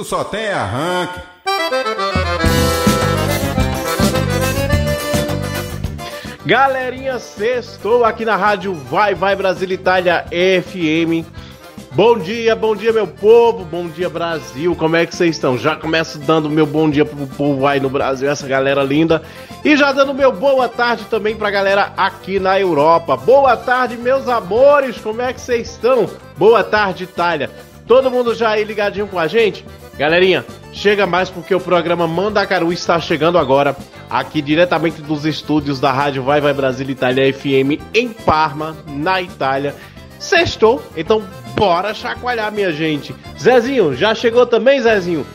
Tu só tem arranque. Galerinha, sextou aqui na rádio Vai Vai Brasil Itália FM. Bom dia, bom dia meu povo, bom dia Brasil, como é que vocês estão? Já começo dando meu bom dia pro povo aí no Brasil, essa galera linda. E já dando meu boa tarde também pra galera aqui na Europa. Boa tarde, meus amores, como é que vocês estão? Boa tarde, Itália. Todo mundo já aí ligadinho com a gente? Galerinha, chega mais porque o programa Mandacaru está chegando agora, aqui diretamente dos estúdios da Rádio Vai Vai Brasil Itália FM em Parma, na Itália. Sextou, então bora chacoalhar, minha gente. Zezinho, já chegou também, Zezinho?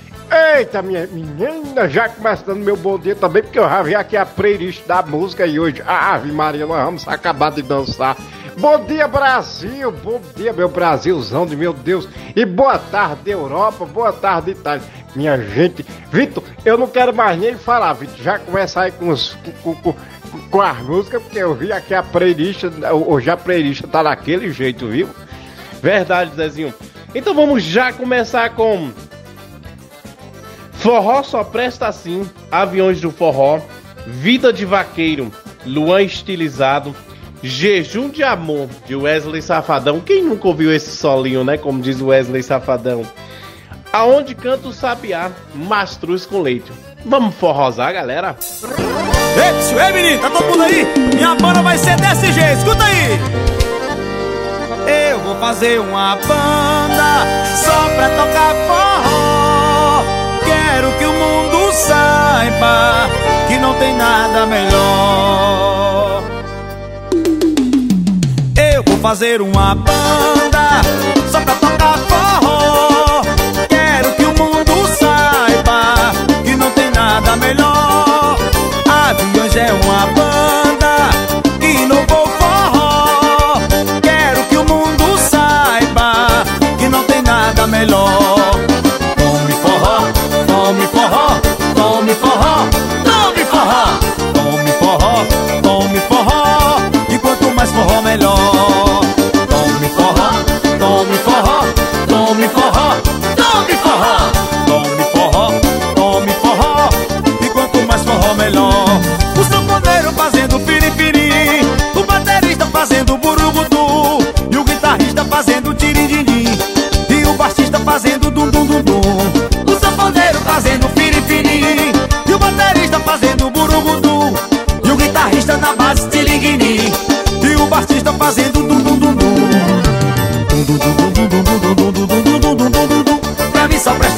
Eita, minha menina, já começando meu bom dia também, porque eu já vi aqui a playlist da música e hoje, Ave Maria, nós vamos acabar de dançar. Bom dia, Brasil! Bom dia, meu Brasilzão de meu Deus! E boa tarde, Europa! Boa tarde, Itália! Minha gente, Vitor, eu não quero mais nem falar, Vitor. Já começa aí com, os, com, com, com as músicas, porque eu vi aqui a playlist, hoje a playlist tá daquele jeito, viu? Verdade, Zezinho. Então vamos já começar com. Forró só presta assim, Aviões do Forró, Vida de Vaqueiro, Luan Estilizado, Jejum de Amor, de Wesley Safadão. Quem nunca ouviu esse solinho, né? Como diz Wesley Safadão. Aonde canta o sabiá, mastruz com leite. Vamos forrosar, galera? Ei, ei, menino, tá todo mundo aí? Minha banda vai ser desse jeito, escuta aí! Eu vou fazer uma banda só pra tocar forró. Quero que o mundo saiba que não tem nada melhor fazer uma banda só pra tocar forró. Quero que o mundo saiba que não tem nada melhor. Aviões é uma banda que inovou forró. Quero que o mundo saiba que não tem nada melhor. Tome forró, tome forró, tome forró, tome forró, tome forró, tome forró. E quanto mais forró, melhor. Fazendo burugudu E o guitarrista fazendo tirindirim E o baixista fazendo dum dum dum dum O sanfoneiro fazendo piripiri E o baterista fazendo burugudu E o guitarrista na base tiringuini E o baixista fazendo dum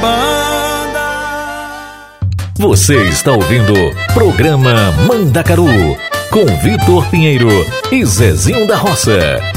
banda. Você está ouvindo Programa Mandacaru com Vitor Pinheiro e Zezinho da Roça.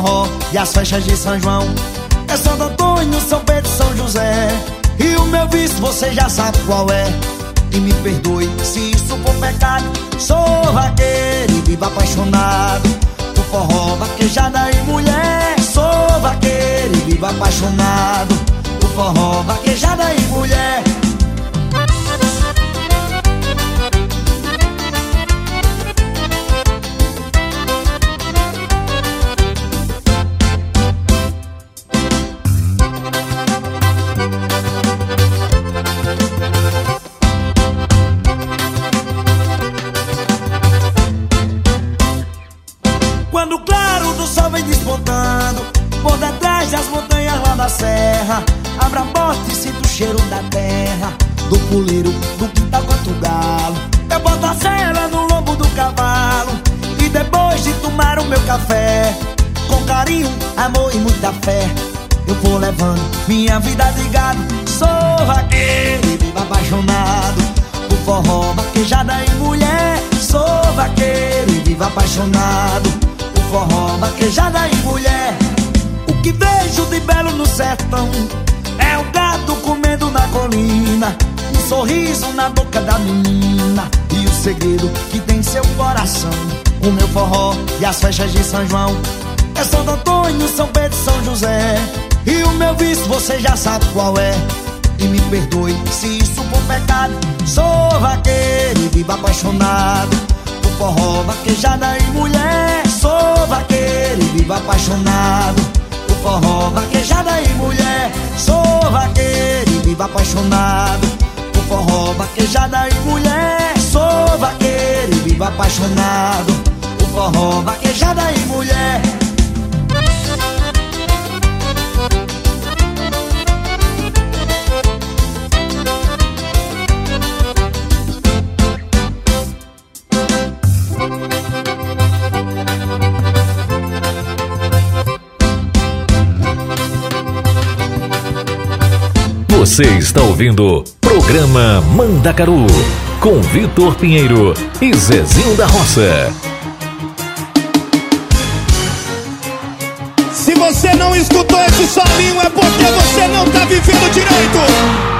Forró e as festas de São João. É Santo Antônio, São Pedro, São José. E o meu vício você já sabe qual é. E me perdoe se isso for pecado. Sou vaqueiro e vivo apaixonado Por forró, vaquejada e mulher. Sou vaqueiro e vivo apaixonado Por forró, vaquejada e mulher puleiro, do quintal quanto galo. Eu boto a cela no lombo do cavalo E depois de tomar o meu café Com carinho, amor e muita fé Eu vou levando minha vida de gado. Sou e vivo apaixonado Por forró, vaquejada e mulher. Sou vaqueiro e vivo apaixonado Por forró, vaquejada e mulher. O que vejo de belo no sertão É o gato comendo na colina sorriso na boca da menina. E o segredo que tem seu coração O meu forró e as festas de São João. É Santo Antônio, São Pedro, São José. E o meu vício você já sabe qual é. E me perdoe se isso for pecado. Sou vaqueiro e vivo apaixonado Por forró, vaquejada e mulher. Sou vaqueiro e vivo apaixonado Por forró, vaquejada e mulher. Sou vaqueiro e vivo apaixonado forró, vaquejada e mulher Sou vaqueiro vivo apaixonado. Por forró, vaquejada e mulher Você está ouvindo Programa Mandacaru com Vitor Pinheiro e Zezinho da Roça. Se você não escutou esse solinho é porque você não tá vivendo direito.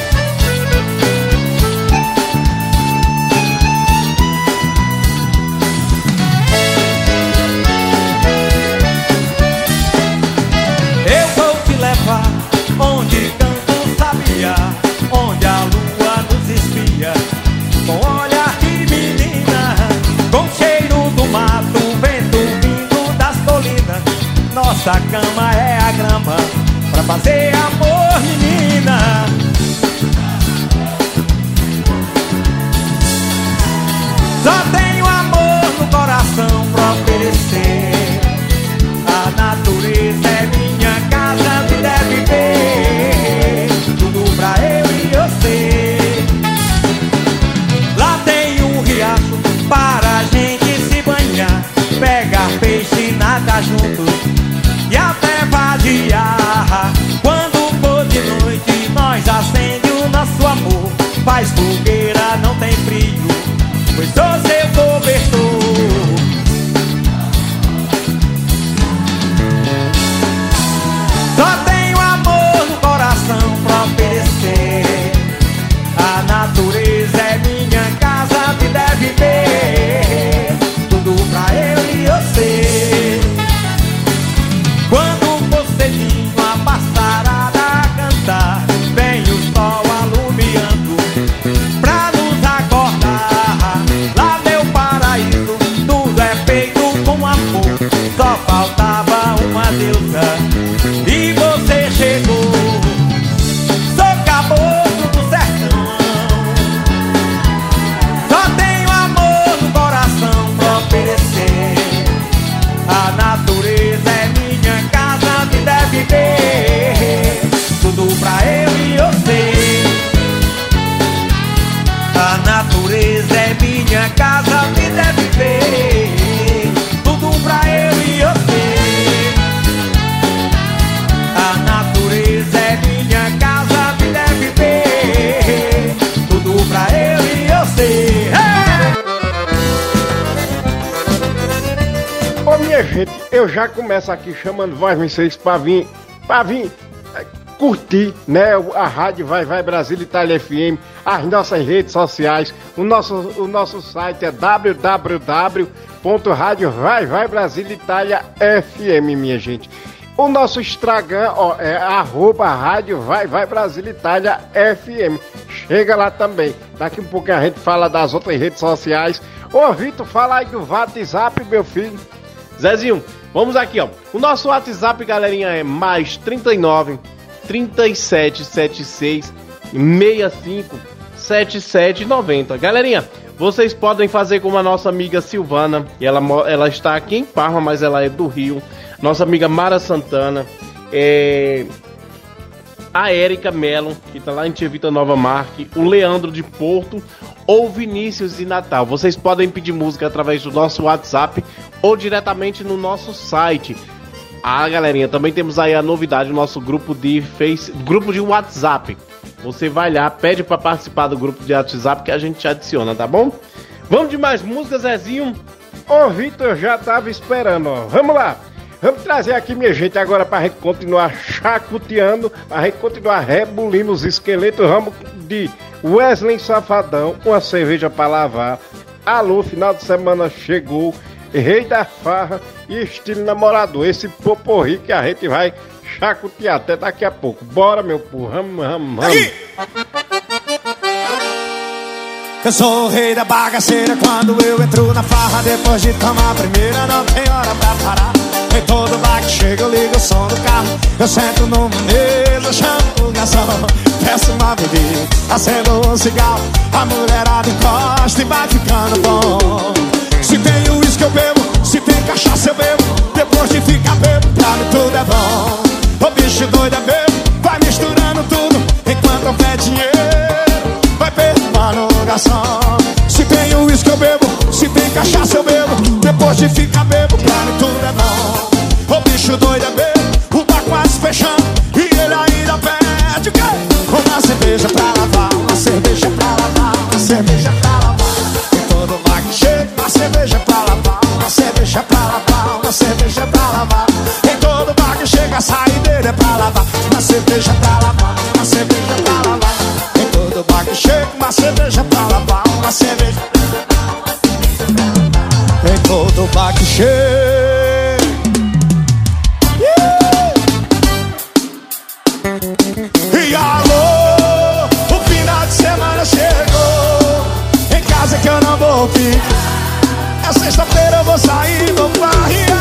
massa aqui chamando voz vocês para vir, para vir é, curtir, né? A rádio Vai Vai Brasil Itália FM, as nossas redes sociais, o nosso, o nosso site é FM, minha gente. O nosso Instagram ó, é arroba rádio Vai Vai Brasil Itália FM. Chega lá também. Daqui um pouco a gente fala das outras redes sociais. Ô, Vitor, fala aí do WhatsApp, meu filho. Zezinho, Vamos aqui, ó. O nosso WhatsApp, galerinha, é mais 39 37 76 65 77 90. Galerinha, vocês podem fazer como a nossa amiga Silvana, e ela, ela está aqui em Parma, mas ela é do Rio. Nossa amiga Mara Santana, é, a Érica Mello, que está lá em Tivita Nova Marque, o Leandro de Porto ou Vinícius de Natal. Vocês podem pedir música através do nosso WhatsApp ou diretamente no nosso site. Ah, galerinha, também temos aí a novidade no nosso grupo de Face, grupo de WhatsApp. Você vai lá, pede para participar do grupo de WhatsApp que a gente te adiciona, tá bom? Vamos de mais músicas, Zezinho? Ô, Vitor, já tava esperando. Vamos lá. Vamos trazer aqui, minha gente, agora pra gente continuar chacoteando, pra gente continuar rebulindo os esqueletos. Vamos de Wesley Safadão, uma cerveja pra lavar. Alô, final de semana chegou. Rei da farra e estilo namorador. Esse poporri que a gente vai chacotear até daqui a pouco. Bora, meu povo. Vamos, vamos, vamos. Eu sou o rei da bagaceira quando eu entro na farra Depois de tomar a primeira não tem hora pra parar Em todo bar que chega eu ligo o som do carro. Eu sento numa mesa, chamo o garçom. Peço uma bebida, acendo um cigarro. A mulherada encosta e vai ficando bom. Se tem uísque eu bebo, se tem cachaça eu bebo. Depois de ficar bebo, pra mim tudo é bom. O bicho doido é bebo, vai misturando tudo. Enquanto pé dinheiro vai perdoando o garçom. Se tem uísque eu bebo, se tem cachaça eu bebo. Depois de ficar bebo, pra mim tudo é bom. O bicho doido é bebo, o bar quase fechando. E ele ainda pede o quê? Uma cerveja pra lavar, uma cerveja pra lavar, uma cerveja pra lavar. E todo bar que chega, uma cerveja pra lavar, uma cerveja pra lavar, uma cerveja pra lavar. Em todo bar chega, a saideira é pra lavar, uma cerveja pra lavar, uma cerveja pra lavar. Em todo bar que chega, uma cerveja pra lavar, uma cerveja. Em todo bar que chega. E alô, o final de semana chegou. Em casa que eu não vou ficar. É sexta-feira eu vou sair, vou. É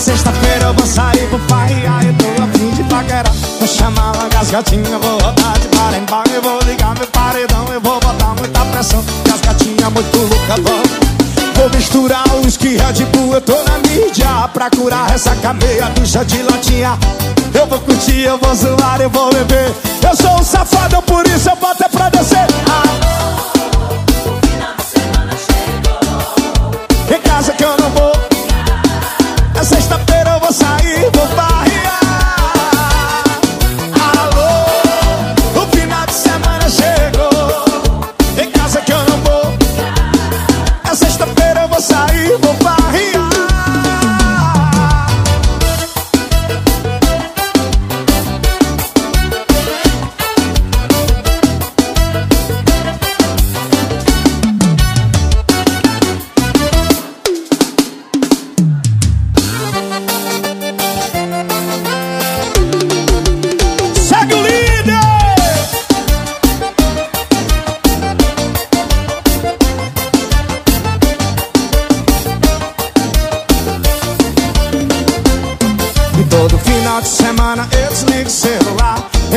sexta-feira eu vou sair pro farrear Eu tô a fim de paquerar. Vou chamar uma gasgatinha, vou rodar de bar em bar Eu vou ligar meu paredão, eu vou botar muita pressão Gasgatinha muito louca, Vou misturar o whisky Red Bull Eu tô na mídia pra curar essa cameia bicha de latinha. Eu vou curtir, eu vou zoar, eu vou beber. Eu sou um safado, por isso eu boto é pra descer. Ah. Em casa que eu não vou é sexta-feira eu vou sair,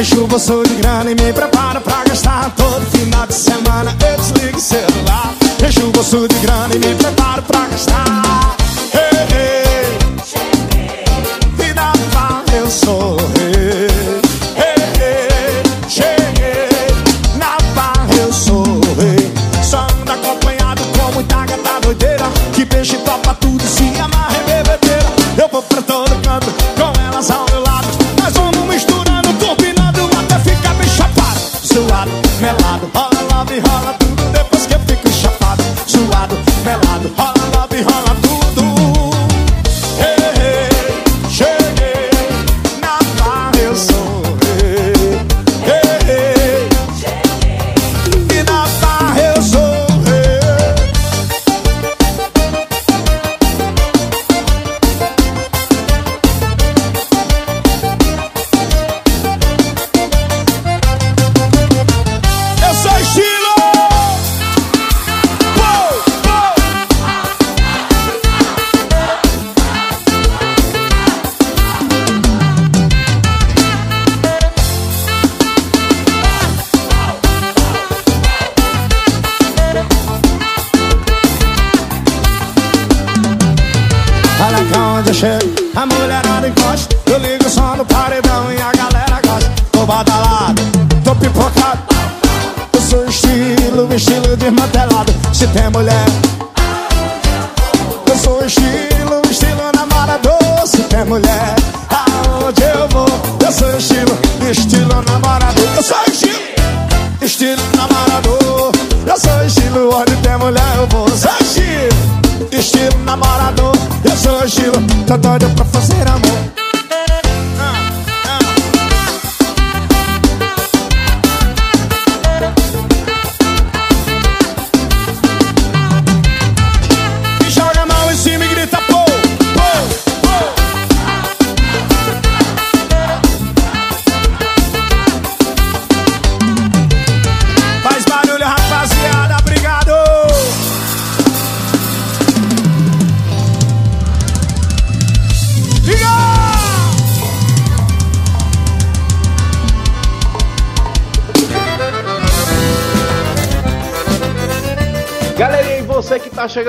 Encho o bolso de grana e me preparo pra gastar. Todo final de semana eu desligo o celular. Encho o bolso de grana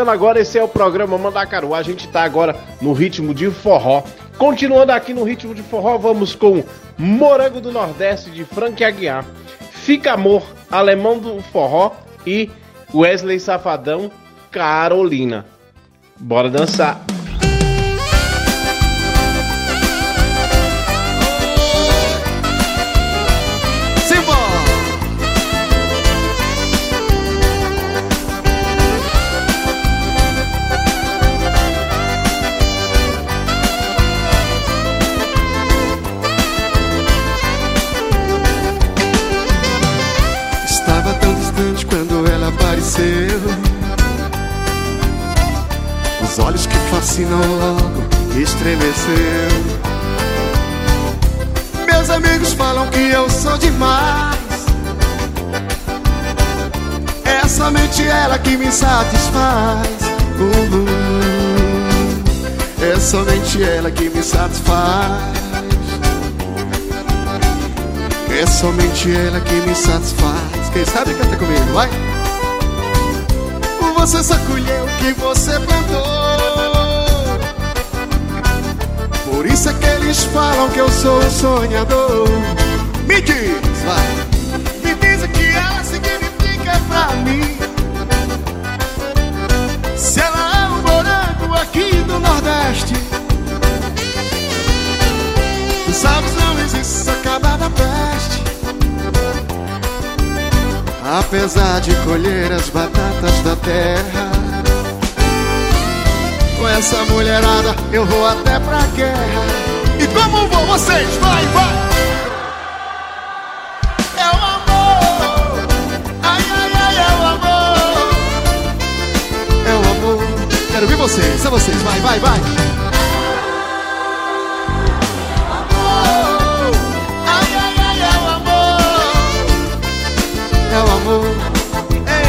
chegando agora, esse é o programa Mandacaru. A gente tá agora no ritmo de forró. Continuando aqui no ritmo de forró, vamos com Morango do Nordeste de Frank Aguiar, Fica Amor, Alemão do Forró e Wesley Safadão, Carolina. Bora dançar. Fascinam logo estremeceu. Meus amigos falam que eu sou demais. É somente ela que me satisfaz. Uhum. É somente ela que me satisfaz. É somente ela que me satisfaz. Quem sabe canta comigo, vai. Você só colheu o que você plantou. Isso é que eles falam que eu sou um sonhador. Me diz, vai. Me diz o que ela significa pra mim. Se ela é um morango aqui do Nordeste. Tu sabes, não existe acabar da peste. Apesar de colher as batatas da terra, com essa mulherada eu vou até pra guerra. E como vão vocês? Vai, vai! É o amor! Ai, ai, ai, é o amor! É o amor! Quero ver vocês, é vocês, vai, vai, vai! Ai, ai, ai, é o amor! É o amor.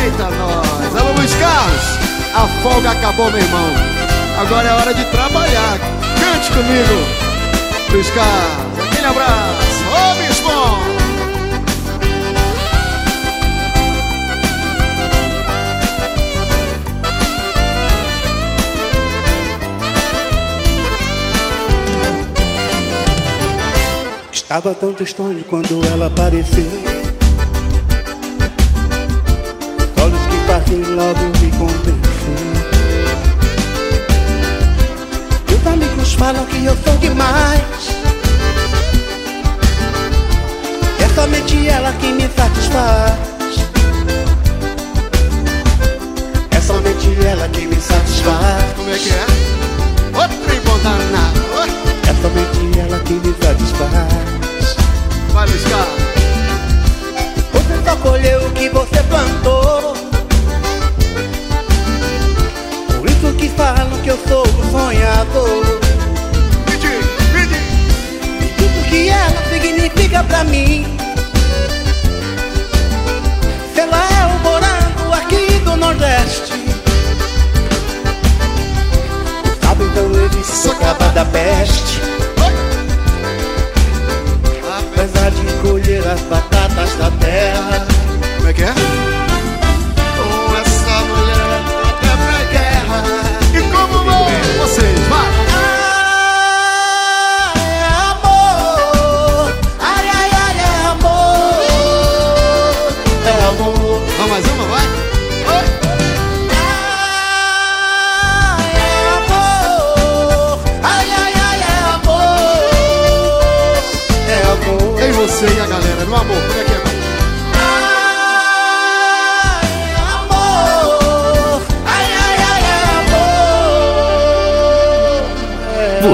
Eita, nós. Alô, Luiz Carlos. A folga acabou, meu irmão. Agora é hora de trabalhar. Cante comigo. Luiz Carlos. Aquele abraço. Ô. Estava tão distante quando ela apareceu. Olhos que partem logo me convenceu. Falam que eu sou demais. É somente ela que me satisfaz. É somente ela que me satisfaz. Como é que é? Outro em bom danado. É somente ela que me satisfaz. Vai, Carlos. Você só colheu o que você plantou. Por isso que falam que eu sou um sonhador. Que ela significa pra mim. Ela é o morango aqui do Nordeste. Sabe então ele se acaba da peste. Apesar de colher as batatas da terra. Como é que é?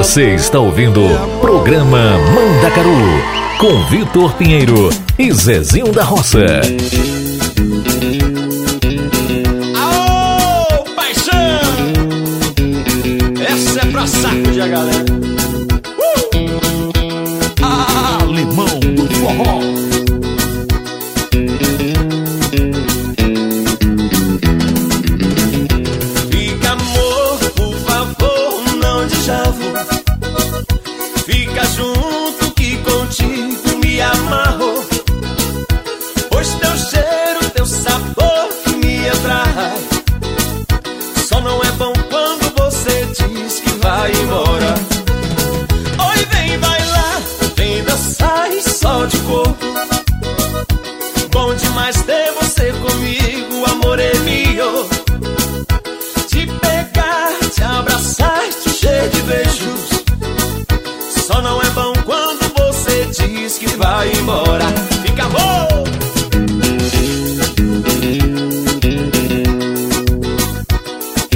Você está ouvindo Programa Mandacaru com Vitor Pinheiro e Zezinho da Roça. Aô, paixão! Essa é pra saco de a galera.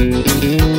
Música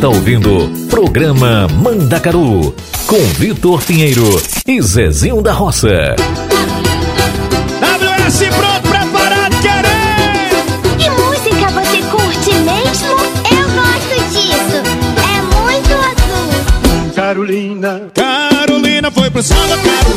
está ouvindo Programa Mandacaru com Vitor Pinheiro e Zezinho da Roça. WS pronto, preparado, querer! Que música você curte mesmo? Eu gosto disso, é muito azul. Carolina, Carolina foi pro samba, Carolina.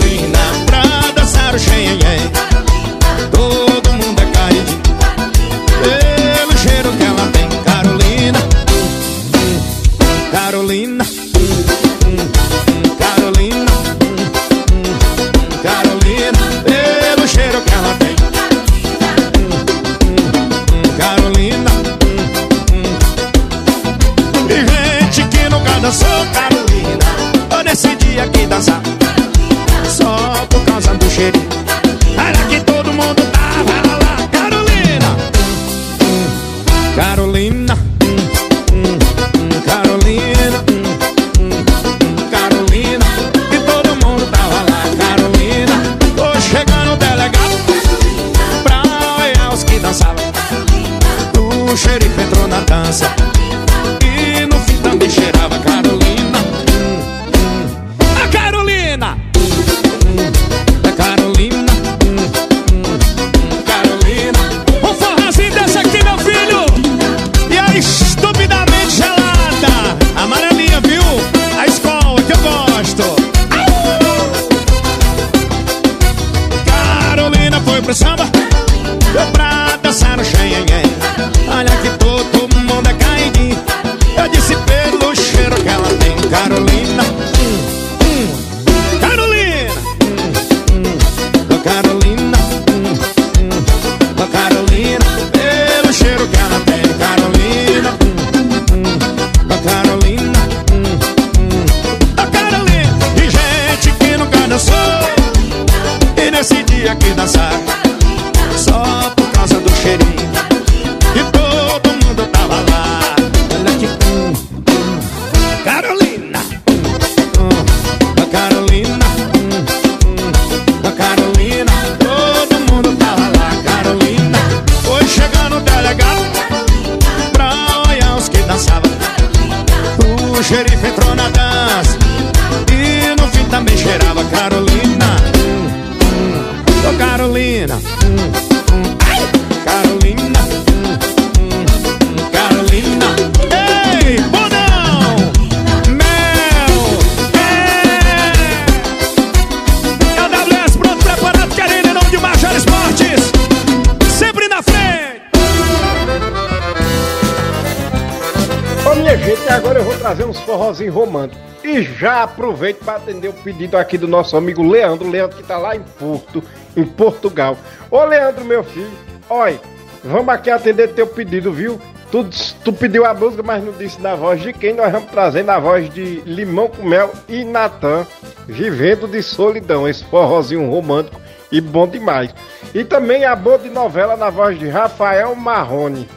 Aproveito para atender o pedido aqui do nosso amigo Leandro, Leandro que tá lá em Porto, em Portugal. Ô Leandro, meu filho, olha, vamos aqui atender teu pedido, viu? Tu, tu pediu a música, mas não disse na voz de quem? Nós vamos trazer na voz de Limão com Mel e Natan, Vivendo de Solidão, esse forrozinho romântico e bom demais. E também a boa de novela na voz de Rafael Marrone.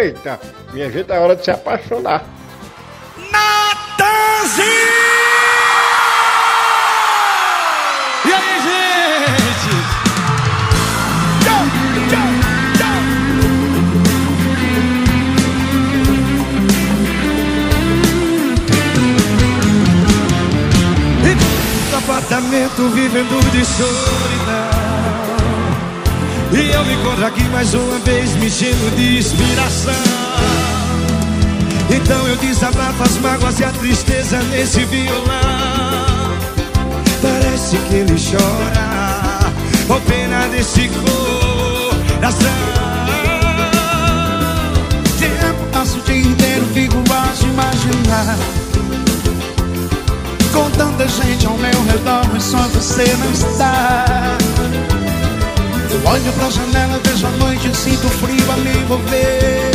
Eita, minha gente, é hora de se apaixonar. Natanzinho! Apartamento vivendo de solidão. E eu me encontro aqui mais uma vez me enchendo de inspiração. Então eu desabafo as mágoas e a tristeza nesse violão. Parece que ele chora Com pena desse coração. Tempo passo o dia inteiro, fico a imaginar Com tanta gente ao meu redor, mas só você não está. Eu olho pra janela, vejo a noite e sinto frio a me envolver.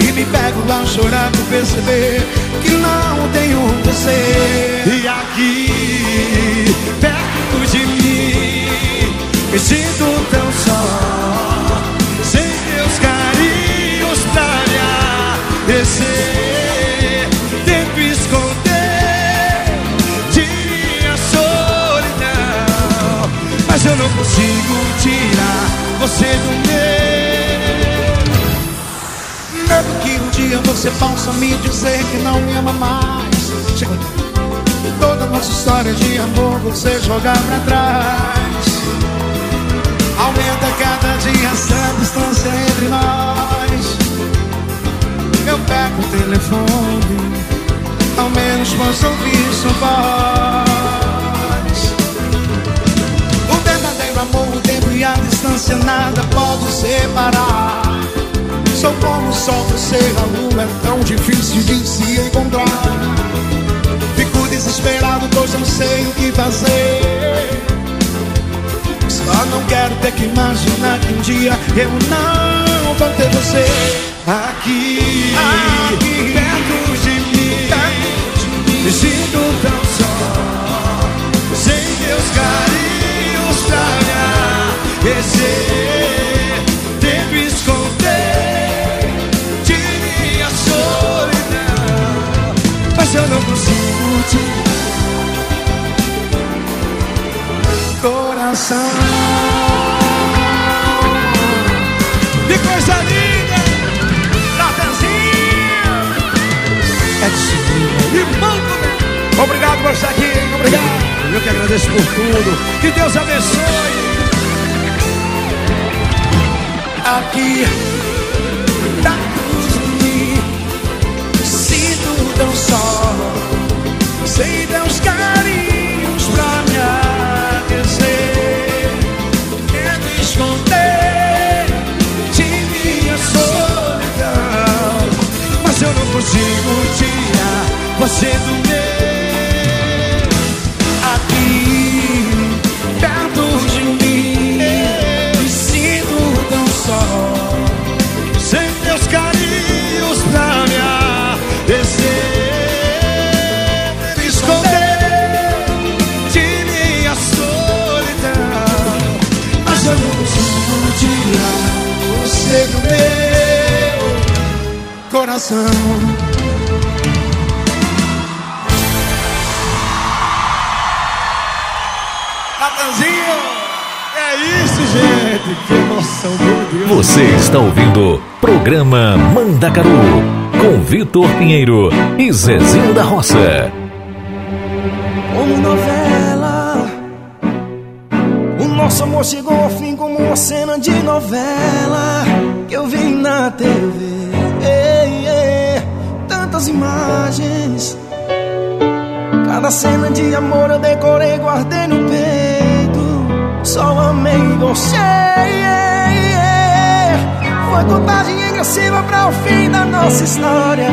E me pego a chorar por perceber que não tenho você. E aqui, perto de mim Me sinto tão só. Sem teus carinhos pra me não consigo tirar você do meu Medo que um dia você possa me dizer que não me ama mais. E toda nossa história de amor você jogar pra trás. Aumenta cada dia essa distância entre nós. Eu pego o telefone, ao menos posso ouvir sua voz. Amor, o tempo e a distância nada pode separar. Sou como o sol, você a lua é tão difícil de se encontrar. Fico desesperado, pois não sei o que fazer. Só não quero ter que imaginar que um dia eu não vou ter você Aqui, aqui coração. Que coisa linda! Natanzinho! É de subir. E banco, Obrigado por estar aqui, obrigado. Eu que agradeço por tudo. Que Deus abençoe. aqui sem teus carinhos pra me aquecer. Quero esconder de minha solidão, Mas eu não consigo tirar você do meu. Coração. Natanzinho! É isso, gente! Que emoção, meu Deus! Você está ouvindo Programa Mandacaru com Vitor Pinheiro e Zezinho da Roça. Foi contagem regressiva para o fim da nossa história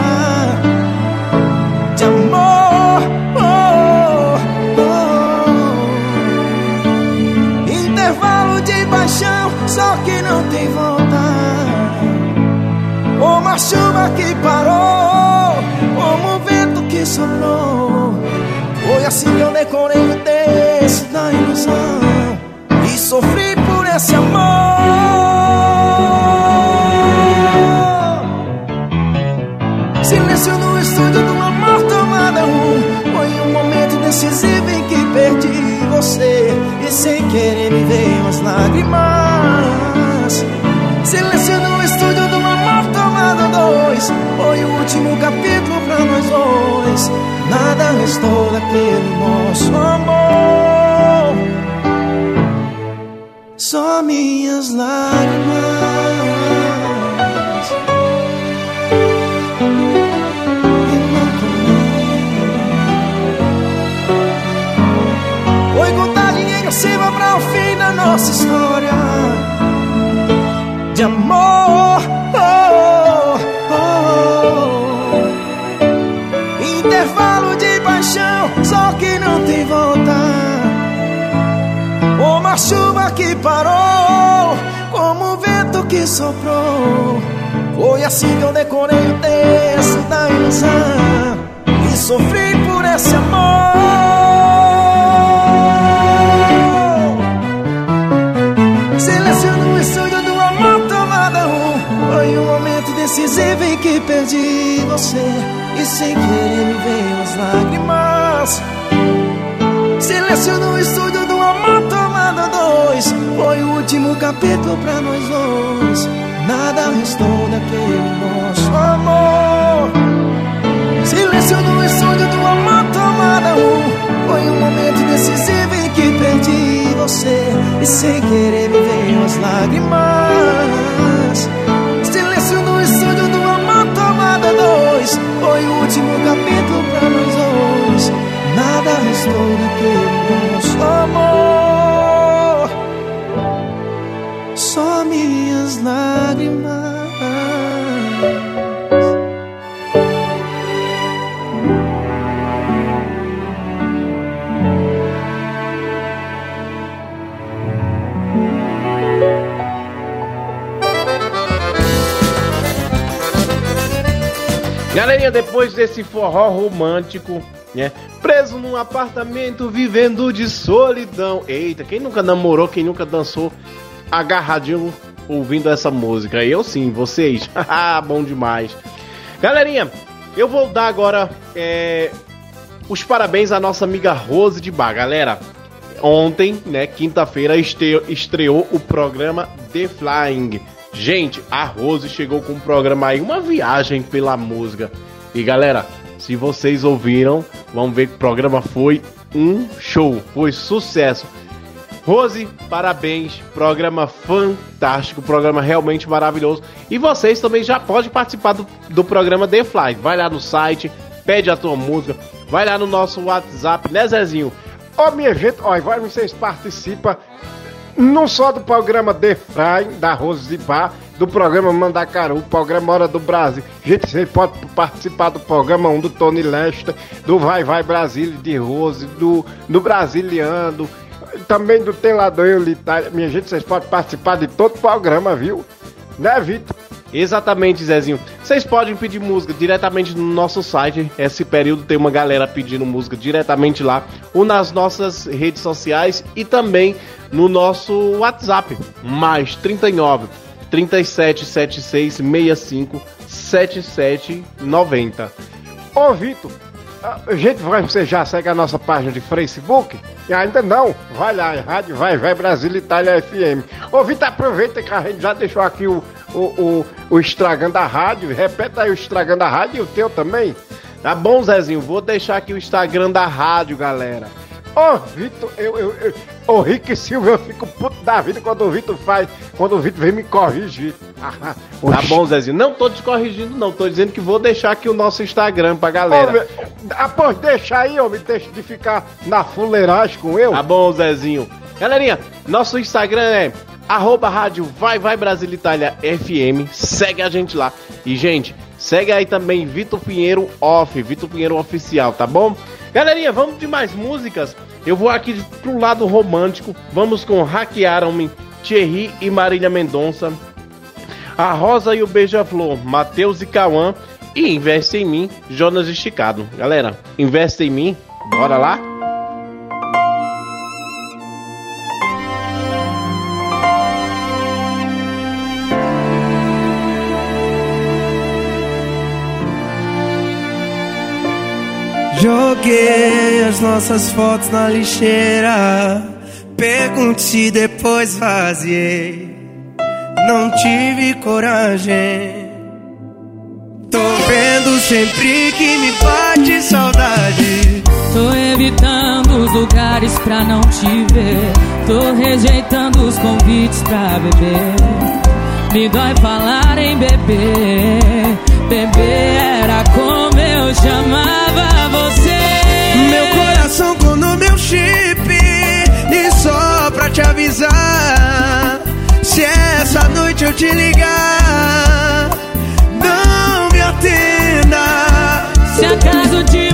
de amor. Oh, oh. Intervalo de paixão, só que não tem volta. Uma chuva que parou, como o vento que soprou. Foi assim que eu decorei o texto da ilusão e sofri por esse amor. Sem querer me veio as lágrimas. Silêncio no estúdio do amor tomada dois. Foi o último capítulo pra nós dois. Nada restou daquele nosso amor. Só minhas lágrimas nossa história de amor. Oh, oh, oh. Intervalo de paixão, só que não tem volta. Uma chuva que parou, como o vento que soprou. Foi assim que eu decorei o texto da ilusão e sofri por esse amor. Sem querer me veio as lágrimas. Silêncio no estúdio do amor tomada dois. Foi o último capítulo pra nós dois. Nada restou daquele nosso amor. Silêncio no estúdio do amor tomada um. Foi um momento decisivo em que perdi você. E sem querer me veio as lágrimas Foi o último capítulo pra nós dois. Nada restou daquele nosso amor Só minhas lágrimas Galerinha, depois desse forró romântico, né? Preso num apartamento, vivendo de solidão. Eita, quem nunca namorou, quem nunca dançou agarradinho ouvindo essa música? Eu sim, vocês. Ah, Bom demais. Galerinha, eu vou dar agora é, os parabéns à nossa amiga Rose de Bar. Galera, ontem, né, quinta-feira, este- estreou o programa The Flying. Gente, a Rose chegou com um programa aí, uma viagem pela música. E galera, se vocês ouviram, vão ver que o programa foi um show, foi sucesso. Rose, parabéns, programa fantástico, programa realmente maravilhoso. E vocês também já podem participar do, do programa The Fly. Vai lá no site, pede a tua música, vai lá no nosso WhatsApp, né Zezinho? Ó, minha gente, ó, vai vocês participam não só do programa The Fry, da Rose de Bar, do programa Mandacaru, programa Hora do Brasil. Gente, você pode participar do programa 1 do Tony Lester, do Vai Vai Brasília de Rose, do, do Brasiliano, também do e Itália. Minha gente, vocês podem participar de todo o programa, viu? Né, Vitor? Exatamente, Zezinho. Vocês podem pedir música diretamente no nosso site. Esse período tem uma galera pedindo música diretamente lá, ou nas nossas redes sociais e também no nosso WhatsApp. Mais 39 37 76 65 77 90. Ô, Vitor, a gente vai, você já segue a nossa página de Facebook? E ainda não? Vai lá, Rádio Vai Vai Brasil Itália FM. Ô, Vitor, aproveita que a gente já deixou aqui o, o, o, o estragando a rádio. Repeta aí o estragando a rádio e o teu também. Tá bom, Zezinho? Vou deixar aqui o Instagram da rádio, galera. Ô, Vitor, eu, eu, eu, ô, Rick Silva, eu fico puto da vida quando o Vitor faz, quando o Vitor vem me corrigir. Ah, Tá bom, Zezinho? Não tô te corrigindo, não. Tô dizendo que vou deixar aqui o nosso Instagram pra galera. Ah, pois deixa aí, homem, deixa de ficar na fuleiragem com eu. Tá bom, Zezinho. Galerinha, nosso Instagram é arroba rádio Vai Vai Brasil Itália FM, segue a gente lá. E, gente, segue aí também Vitor Pinheiro Off, Vitor Pinheiro Oficial, tá bom? Galerinha, vamos de mais músicas? Eu vou aqui pro lado romântico, vamos com Hackearam-me, Thierry e Marília Mendonça, A Rosa e o Beija-Flor, Matheus e Cauã, e Investe em Mim, Jonas Esticado. Galera, investe em mim, bora lá? Joguei as nossas fotos na lixeira. Pergunte depois vaziei. Não tive coragem. Tô vendo sempre que me bate saudade. Tô evitando os lugares pra não te ver. Tô rejeitando os convites pra beber. Me dói falar em beber. Beber era eu chamava você. Meu coração com no meu chip. E só pra te avisar. Se essa noite eu te ligar, não me atenda. Se acaso de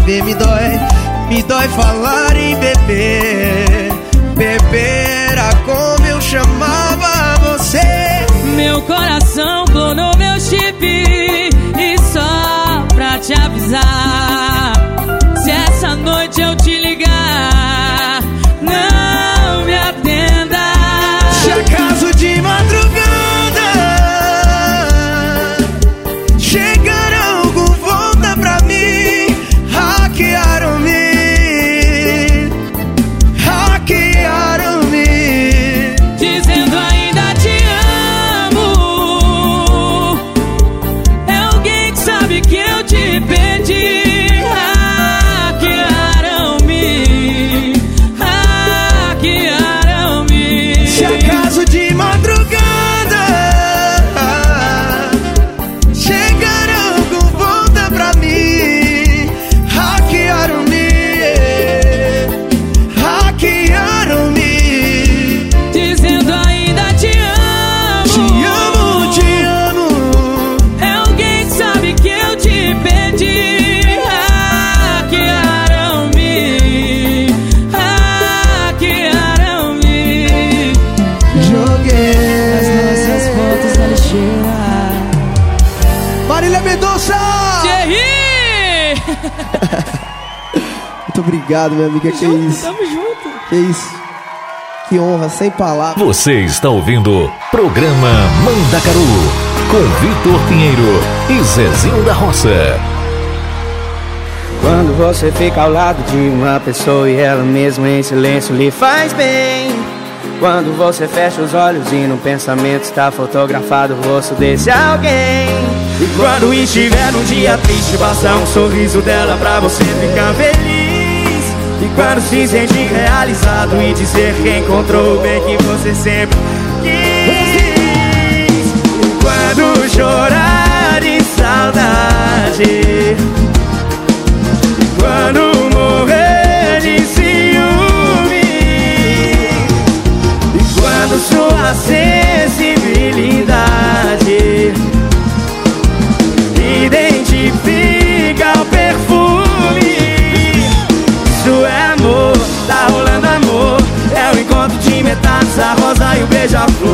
beber. Me dói, me dói falar em beber. Beber era como eu chamava você. Meu coração clonou meu chip E só pra te avisar Se essa noite eu te obrigado, minha amiga. Que isso? Tamo junto Que isso? Que honra, sem palavras. Você está ouvindo Programa Mandacaru com Vitor Pinheiro e Zezinho da Roça. Quando você fica ao lado de uma pessoa e ela mesma em silêncio lhe faz bem. Quando você fecha os olhos e no pensamento está fotografado o rosto desse alguém. E quando estiver num dia triste, basta um sorriso dela pra você ficar feliz. E quando se sente realizado e dizer que encontrou o bem que você sempre quis. E quando chorar de saudade.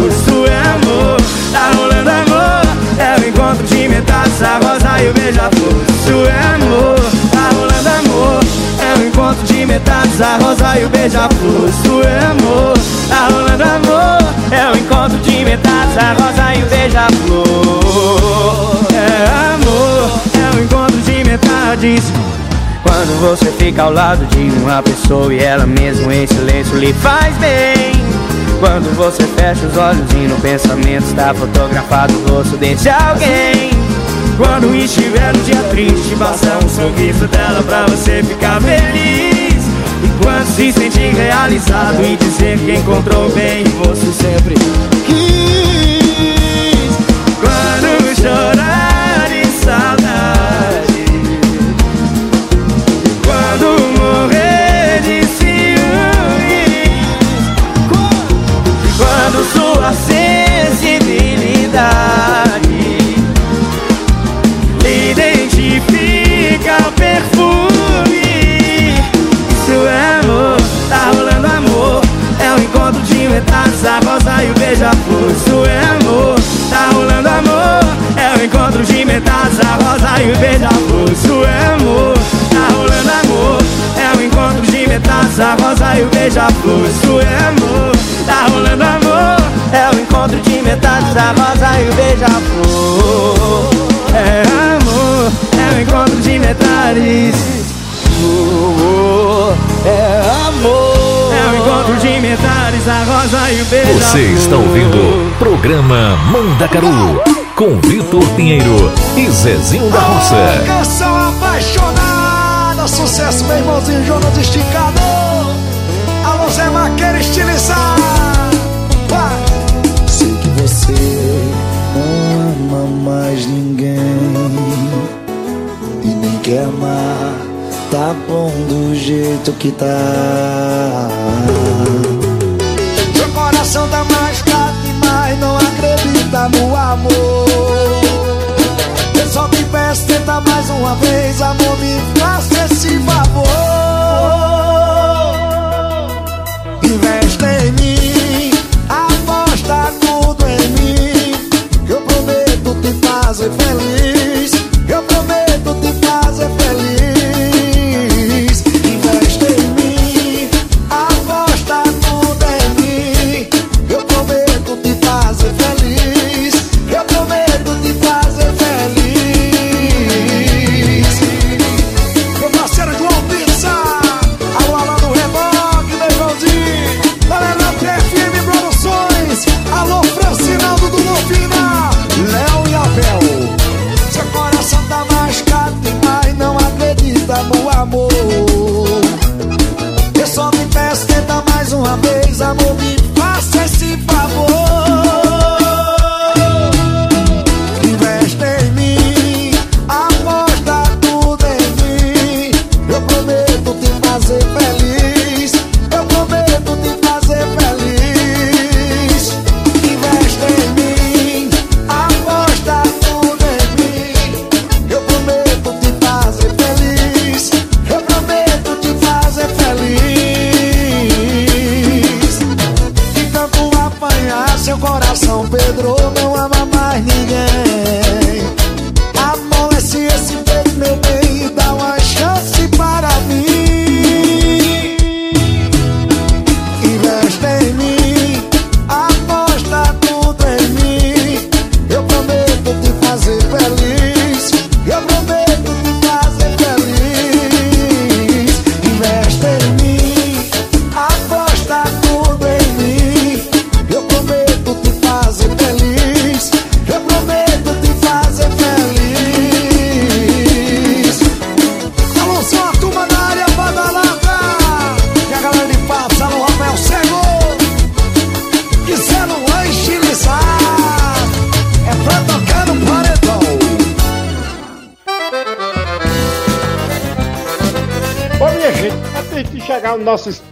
isso é amor Tá rolando amor, é o encontro de metades A rosa e o beija-flor, isso é amor Tá rolando amor, é o encontro de metades A rosa e o beija-flor, isso é amor Tá rolando amor, é o encontro de metades A rosa e o beija-flor É amor, é o encontro de metades. Quando você fica ao lado de uma pessoa e ela mesmo em silêncio lhe faz bem. Quando você fecha os olhos e no pensamento está fotografado o rosto desse alguém. Quando estiver no dia triste, basta um sorriso dela pra você ficar feliz. E quando se sentir realizado e dizer que encontrou bem, você sempre quis. Quando chorar de saudade, quando morrer sua sensibilidade identifica o perfume. Isso é amor, tá rolando amor. É o encontro de metades, a rosa e o beija-flor. Isso é amor, tá rolando amor. É o encontro de metades, a rosa e o beija-flor. Isso é amor, tá rolando amor. É o encontro de metades, a rosa e o beija-flor. Isso é amor, tá rolando amor. É o encontro de metades, a rosa e o beija-flor. É amor, é o encontro de metades. Oh, é amor, é o encontro de metades, a rosa e o beija-flor. Você está ouvindo Programa Mandacaru com Vitor Pinheiro e Zezinho da Roça. Sucesso, meu irmãozinho Jonas Esticado. Alô, Zé Maqueira estilizado. Vai. Sei que você não ama mais ninguém e nem quer amar. Tá bom do jeito que tá. Seu coração tá machucado demais, não acredita no amor. Eu só te peço, tenta mais uma vez, amor, me faça favor. Investe em mim, aposta tudo em mim. Eu prometo te fazer feliz. Eu prometo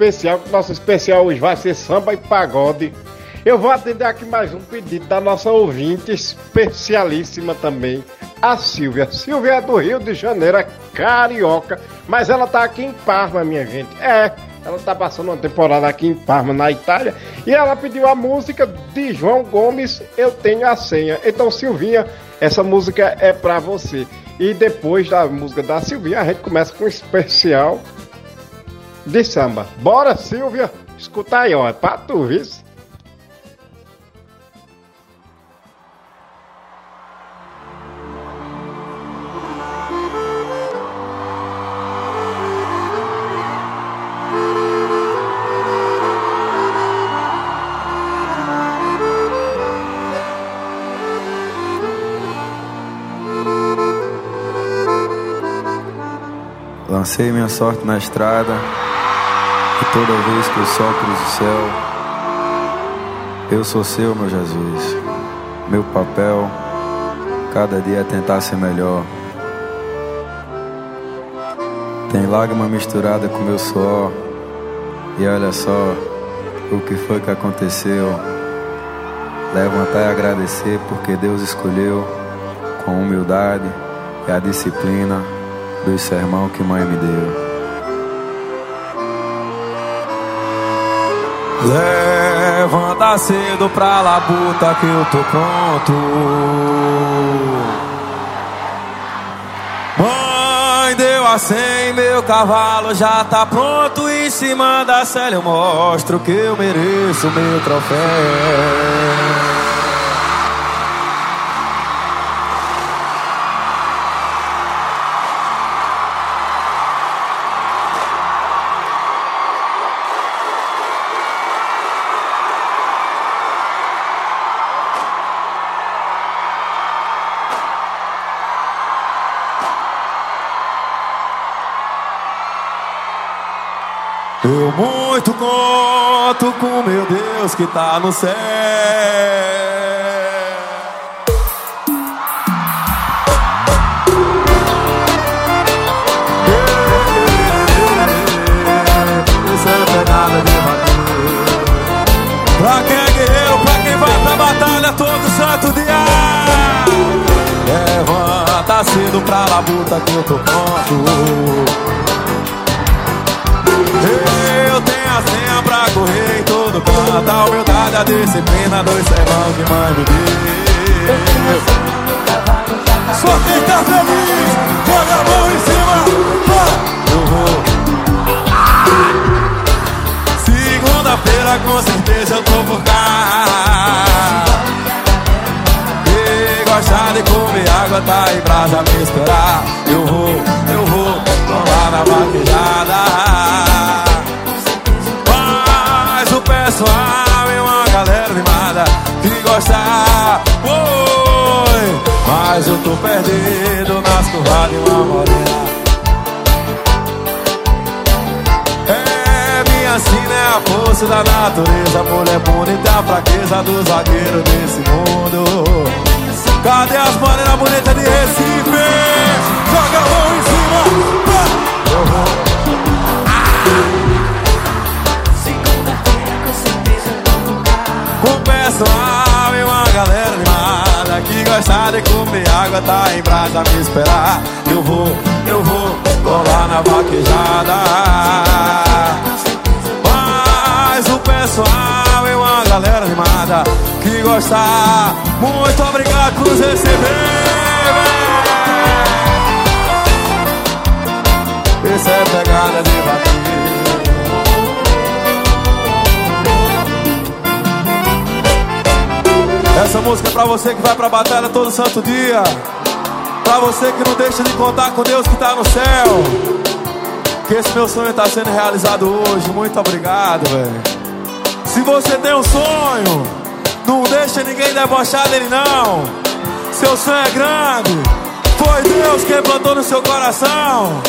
especial, que o nosso especial hoje vai ser samba e pagode, eu vou atender aqui mais um pedido da nossa ouvinte especialíssima também, a Silvia. Silvia é do Rio de Janeiro, é carioca, mas ela tá aqui em Parma, minha gente. É, ela tá passando uma temporada aqui em Parma, na Itália, e ela pediu a música de João Gomes, Eu Tenho a Senha. Então, Silvinha, essa música é pra você. E depois da música da Silvinha, a gente começa com um especial de samba. Bora, Silvia! Escuta aí, ó, é pra tu, viu? Lancei minha sorte na estrada e toda vez que o sol cruza o céu, eu sou seu, meu Jesus. Meu papel, cada dia é tentar ser melhor. Tem lágrima misturada com meu suor, e olha só o que foi que aconteceu. Levantar e agradecer porque Deus escolheu com humildade e a disciplina do sermão que mãe me deu. Levanta cedo pra labuta que eu tô pronto. Mãe deu a cem, meu cavalo já tá pronto. Em cima da cela eu mostro que eu mereço meu troféu. Que tá no céu. Pra quem é guerreiro, pra quem vai pra batalha todo santo dia. Levanta cedo pra labuta que eu tô pronto. Eu tenho a senha pra correr todo canto A humildade, a disciplina dos sermão que mãe me deu Só quem tá feliz, joga a mão em cima Eu vou. Segunda-feira com certeza eu tô por cá. E gostar de comer água, tá em brasa me esperar. Eu vou, eu vou, tô lá na vaquejada pessoal e uma galera animada que gosta. Oi, mas eu tô perdido nas curvas de uma morena. É, minha sina é a força da natureza, mulher bonita, a fraqueza do zagueiro desse mundo. Cadê as morenas bonitas de Recife? Joga a mão em cima! Eu pessoal e uma galera animada que gosta de comer água tá em brasa me esperar. Eu vou, eu vou colar na vaquejada. Mas o pessoal e uma galera animada que gosta. Muito obrigado por nos receber. Essa é pegada de bater. Essa música é pra você que vai pra batalha todo santo dia. Pra você que não deixa de contar com Deus que tá no céu. Que esse meu sonho tá sendo realizado hoje. Muito obrigado, velho. Se você tem um sonho, não deixa ninguém debochar dele, não. Seu sonho é grande. Foi Deus quem plantou no seu coração.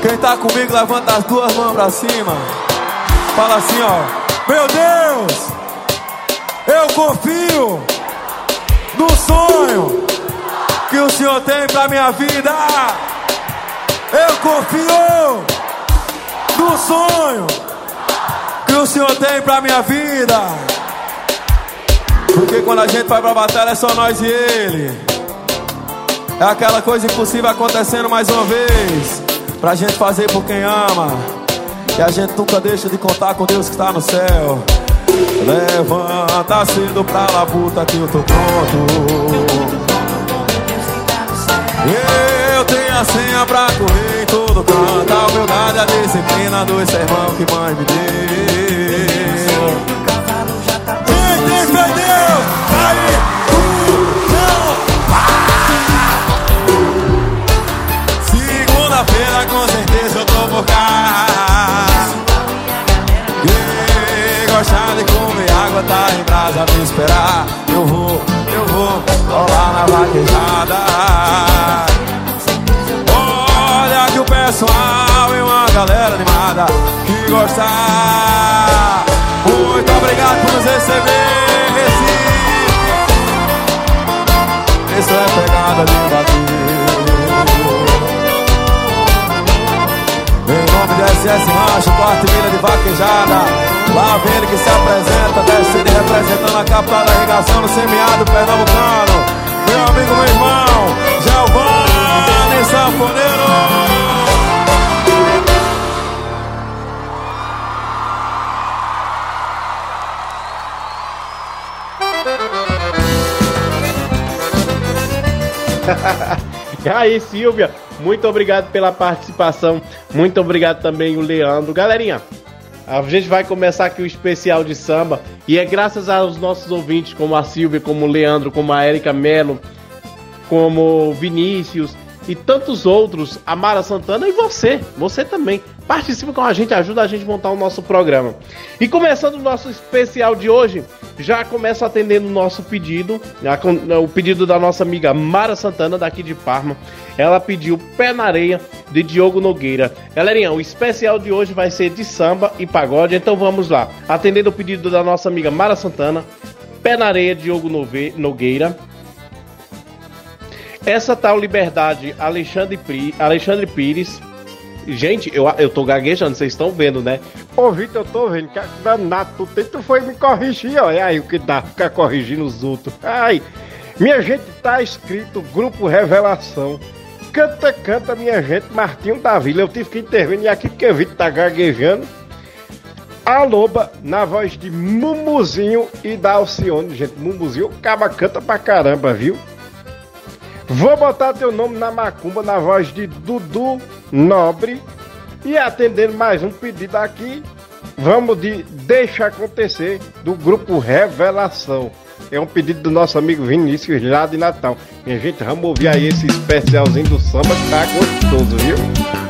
Quem tá comigo, levanta as duas mãos pra cima. Fala assim, ó. Meu Deus! Eu confio no sonho que o Senhor tem pra minha vida. Eu confio no sonho que o Senhor tem pra minha vida. Porque quando a gente vai pra batalha é só nós e Ele. É aquela coisa impossível acontecendo mais uma vez. Pra gente fazer por quem ama. E a gente nunca deixa de contar com Deus que está no céu. Levanta cedo pra labuta que eu tô pronto. Eu tenho uma senha pra correr em todo canto. A humildade, a disciplina do sermão que mãe me deu. Tá em brasa me esperar. Eu vou, eu vou rolar na vaquejada. Olha que o pessoal e uma galera animada que gostar. Muito obrigado por nos receber. Isso é pegada de bater. SS Rancho, quarta milha de vaquejada. Lá vem ele que se apresenta, descendo representando a capital da irrigação no semiárido pernambucano. Meu amigo, meu irmão, Giovanni Sanfoneiro E aí, Silvia, muito obrigado pela participação. Muito obrigado também o Leandro. Galerinha, a gente vai começar aqui o especial de samba e é graças aos nossos ouvintes, como a Silvia, como o Leandro, como a Érica Melo, como o Vinícius e tantos outros, a Mara Santana e você, você também. Participa com a gente, ajuda a gente a montar o nosso programa. E começando o nosso especial de hoje, já começo atendendo o nosso pedido, o pedido da nossa amiga Mara Santana, daqui de Parma. Ela pediu Pé na Areia, de Diogo Nogueira. Galerinha, o especial de hoje vai ser de samba e pagode, então vamos lá. Atendendo o pedido da nossa amiga Mara Santana, Pé na Areia, Diogo Nogueira. Essa tal liberdade, Alexandre, Pri, Alexandre Pires. Gente, eu, eu tô gaguejando, vocês estão vendo, né? Ô, Vitor, eu tô vendo que danado, tu, tem, tu foi me corrigir, ó. É aí o que dá, ficar corrigindo os outros. Ai, minha gente, tá escrito Grupo Revelação. Canta, canta, minha gente, Martinho da Vila. Eu tive que intervir aqui porque o Vitor tá gaguejando. A Loba, na voz de Mumuzinho e da Alcione, gente. Mumuzinho, o caba canta pra caramba, viu? Vou botar teu nome na macumba na voz de Dudu Nobre. E atendendo mais um pedido aqui, vamos de Deixa Acontecer do grupo Revelação. É um pedido do nosso amigo Vinícius lá de Natal. Minha gente, vamos ouvir aí esse especialzinho do samba que tá gostoso, viu?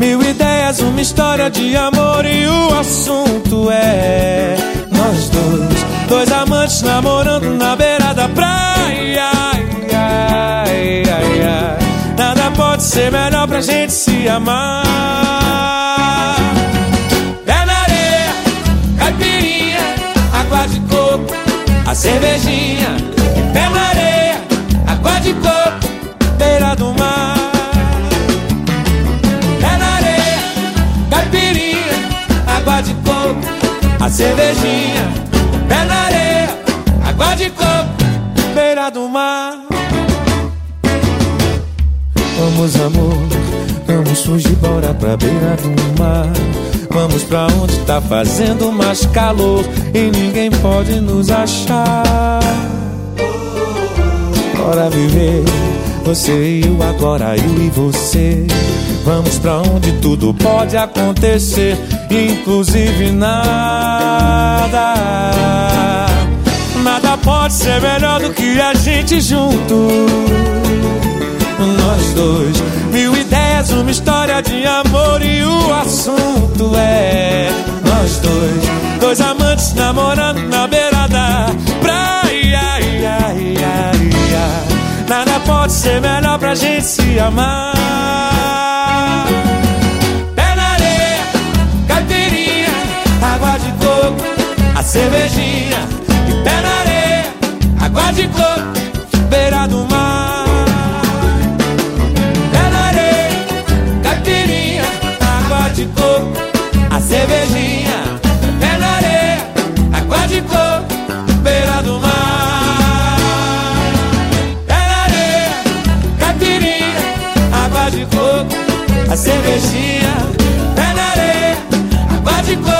Mil ideias, uma história de amor e o assunto é nós dois. Dois amantes namorando na beira da praia. Ai, ai, ai. Nada pode ser melhor pra gente se amar. Pé na areia, caipirinha, água de coco, a cervejinha. A cervejinha, pé na areia, água de coco, beira do mar. Vamos, amor, vamos fugir, bora pra beira do mar. Vamos pra onde tá fazendo mais calor e ninguém pode nos achar. Bora viver, você e eu agora, eu e você. Vamos pra onde tudo pode acontecer, inclusive nada. Nada pode ser melhor do que a gente junto. Nós dois, mil ideias, uma história de amor e o assunto é nós dois, dois amantes namorando na beira Nada pode ser melhor pra gente se amar. Pé na areia, caipirinha, água de coco, a cervejinha. E pé na areia, água de coco. cervejinha, pé na areia, água de.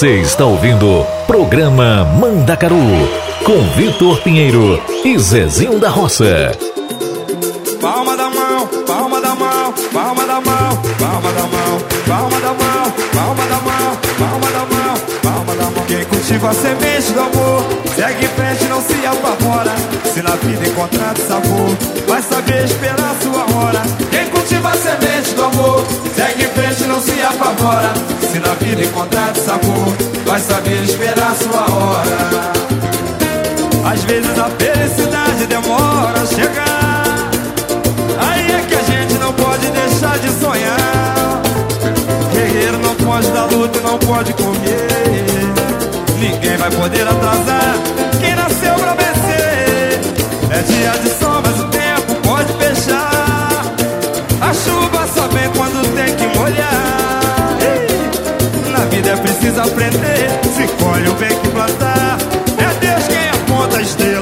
Você está ouvindo Programa Mandacaru com Vitor Pinheiro e Zezinho da Roça. Palma da mão, palma da mão, palma da mão, palma da mão, palma da mão, palma da mão, palma da mão, palma da mão. Quem cultiva a semente do amor, segue em frente, não se apavora. Se na vida encontrar sabor, saber esperar sua hora. Quem cultiva a semente do amor, segue em frente, não se apavora. Se na vida encontrar sabor, vai saber esperar sua hora. Às vezes a felicidade demora a chegar. Aí é que a gente não pode deixar de sonhar. Guerreiro não pode dar luta e não pode comer. Ninguém vai poder atrasar quem nasceu pra vencer. É dia de tempo fechar. A chuva só vem quando tem que molhar. Na vida é preciso aprender. Se colhe o bem que plantar. É Deus quem aponta a estrela.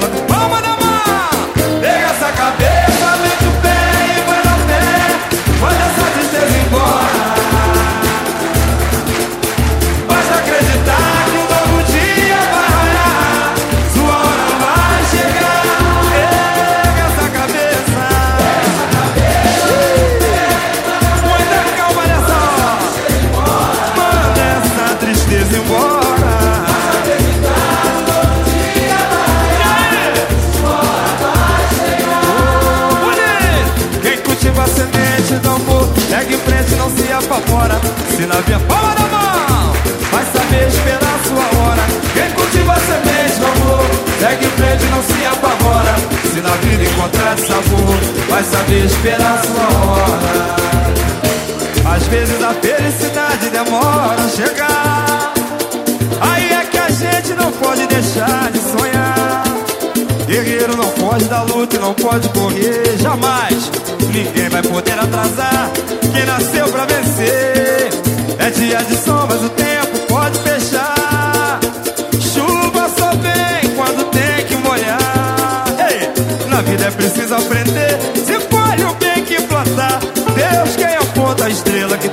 Na via palma da mão Vai saber esperar sua hora. Quem cultiva a semente amor Segue em frente, não se apavora. Se na vida encontrar sabor Vai saber esperar sua hora. Às vezes a felicidade demora a chegar. Aí é que a gente não pode deixar de sonhar. Guerreiro não pode dar luta e não pode correr jamais. Ninguém vai poder atrasar quem nasceu pra vencer. É dia de sol, mas o tempo pode fechar. Chuva só vem quando tem que molhar. Ei, na vida é preciso aprender. Se colhe o bem que plantar. Deus quem aponta a estrela que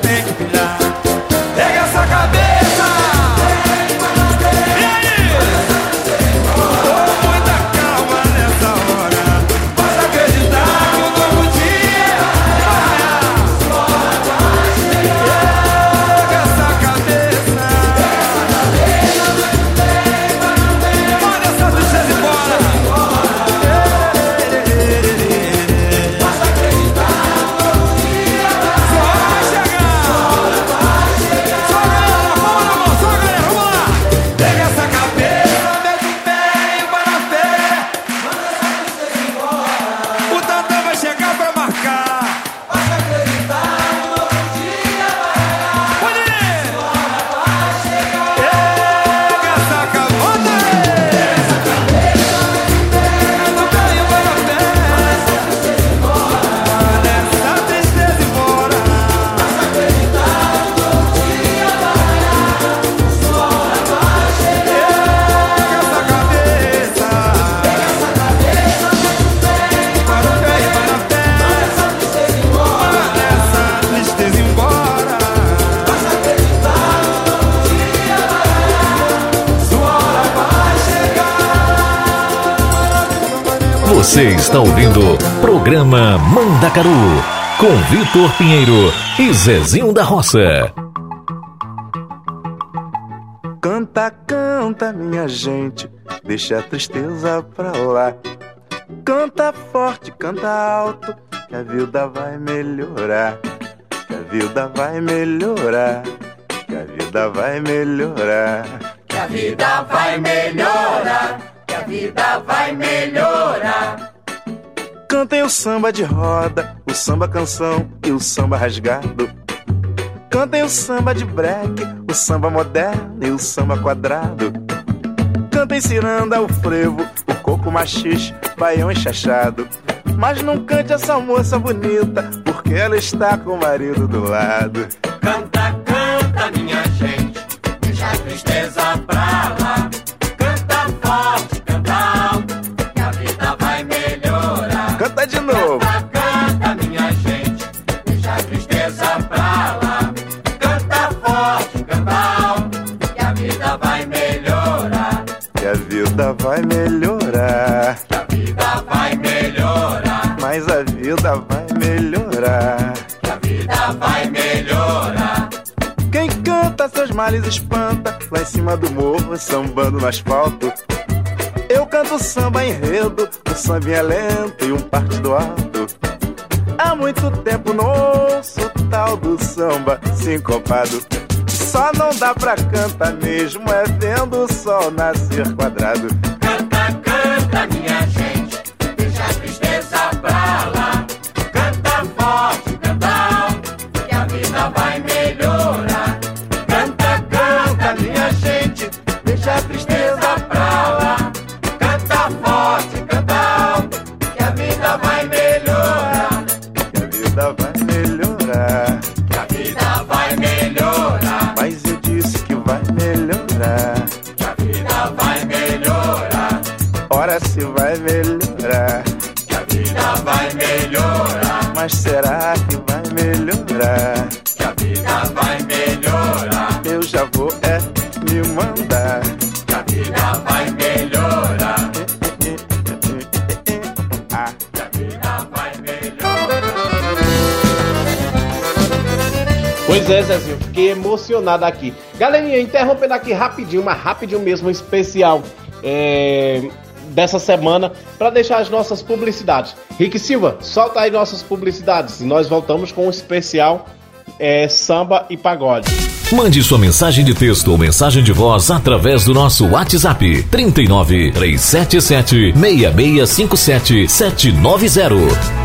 está ouvindo Programa Mandacaru com Vitor Pinheiro e Zezinho da Roça. Canta, canta, minha gente, deixa a tristeza pra lá. Canta forte, canta alto, que a vida vai melhorar. Que a vida vai melhorar. Que a vida vai melhorar. Que a vida vai melhorar, Cantem o samba de roda, o samba canção e o samba rasgado. Cantem o samba de break, o samba moderno e o samba quadrado. Cantem ciranda, o frevo, o coco machixe, baião enxachado. Mas não cante essa moça bonita, porque ela está com o marido do lado. Espanta, lá em cima do morro, sambando no asfalto. Eu canto samba enredo, um sambinha lento e um partido alto. Há muito tempo não ouço tal do samba sincopado. Só não dá pra cantar mesmo, é vendo o sol nascer quadrado. Pois é, Zezinho, fiquei emocionado aqui. Galerinha, interrompendo aqui rapidinho, mas rapidinho mesmo, um especial é, dessa semana, para deixar as nossas publicidades. Rick Silva, solta aí nossas publicidades e nós voltamos com um especial é, samba e pagode. Mande sua mensagem de texto ou mensagem de voz através do nosso WhatsApp 39 377 6657 790.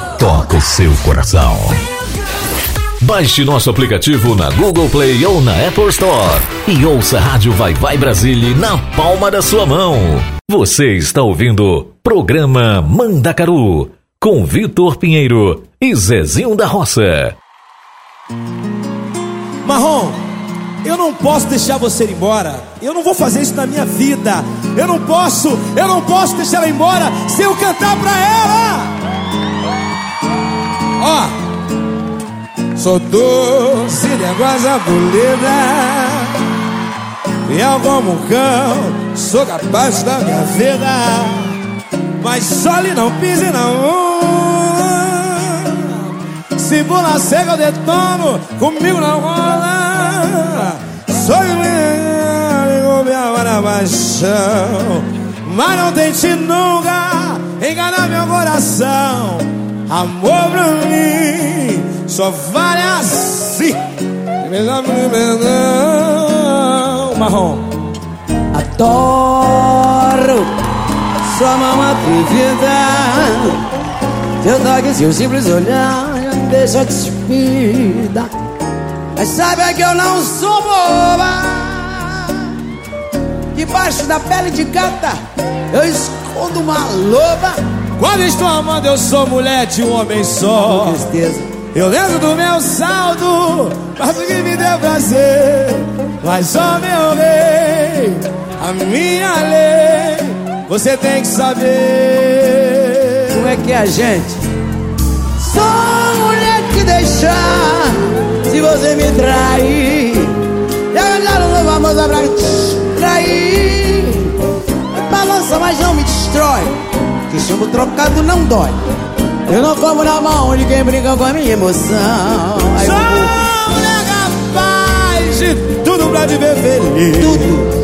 toca o seu coração. Baixe nosso aplicativo na Google Play ou na Apple Store e ouça a Rádio Vai Vai Brasília na palma da sua mão. Você está ouvindo Programa Mandacaru com Vitor Pinheiro e Zezinho da Roça. Marrom, eu não posso deixar você ir embora. Eu não vou fazer isso na minha vida. Eu não posso, eu não posso deixar ela embora sem eu cantar pra ela. Ó, sou doce, negócio polida. Fiel como um cão, sou capaz da minha vida. Mas só lhe não pise onda. Se pula cega eu detono, comigo não rola. Sou o minha na paixão. Mas não tente nunca enganar meu coração. Amor pra mim só vale assim. Marrom. Adoro sua mão atrevida. Seu toque, seu simples olhar já me deixa despida. Mas sabe que eu não sou boba. Debaixo da pele de gata eu escondo uma loba. Quando estou amando, eu sou mulher de um homem só. Com tristeza. Eu lembro do meu saldo, mas o que me deu prazer. Mas, ó meu rei, a minha lei, você tem que saber. Como é que é a gente? Sou mulher que deixar se você me trair. Já ganharam uma moça pra te trair. Balança, mas não me destrói. Que chumbo trocado não dói. Eu não como na mão de quem brinca com a minha emoção. Aí mulher capaz de tudo pra te ver feliz. Tudo.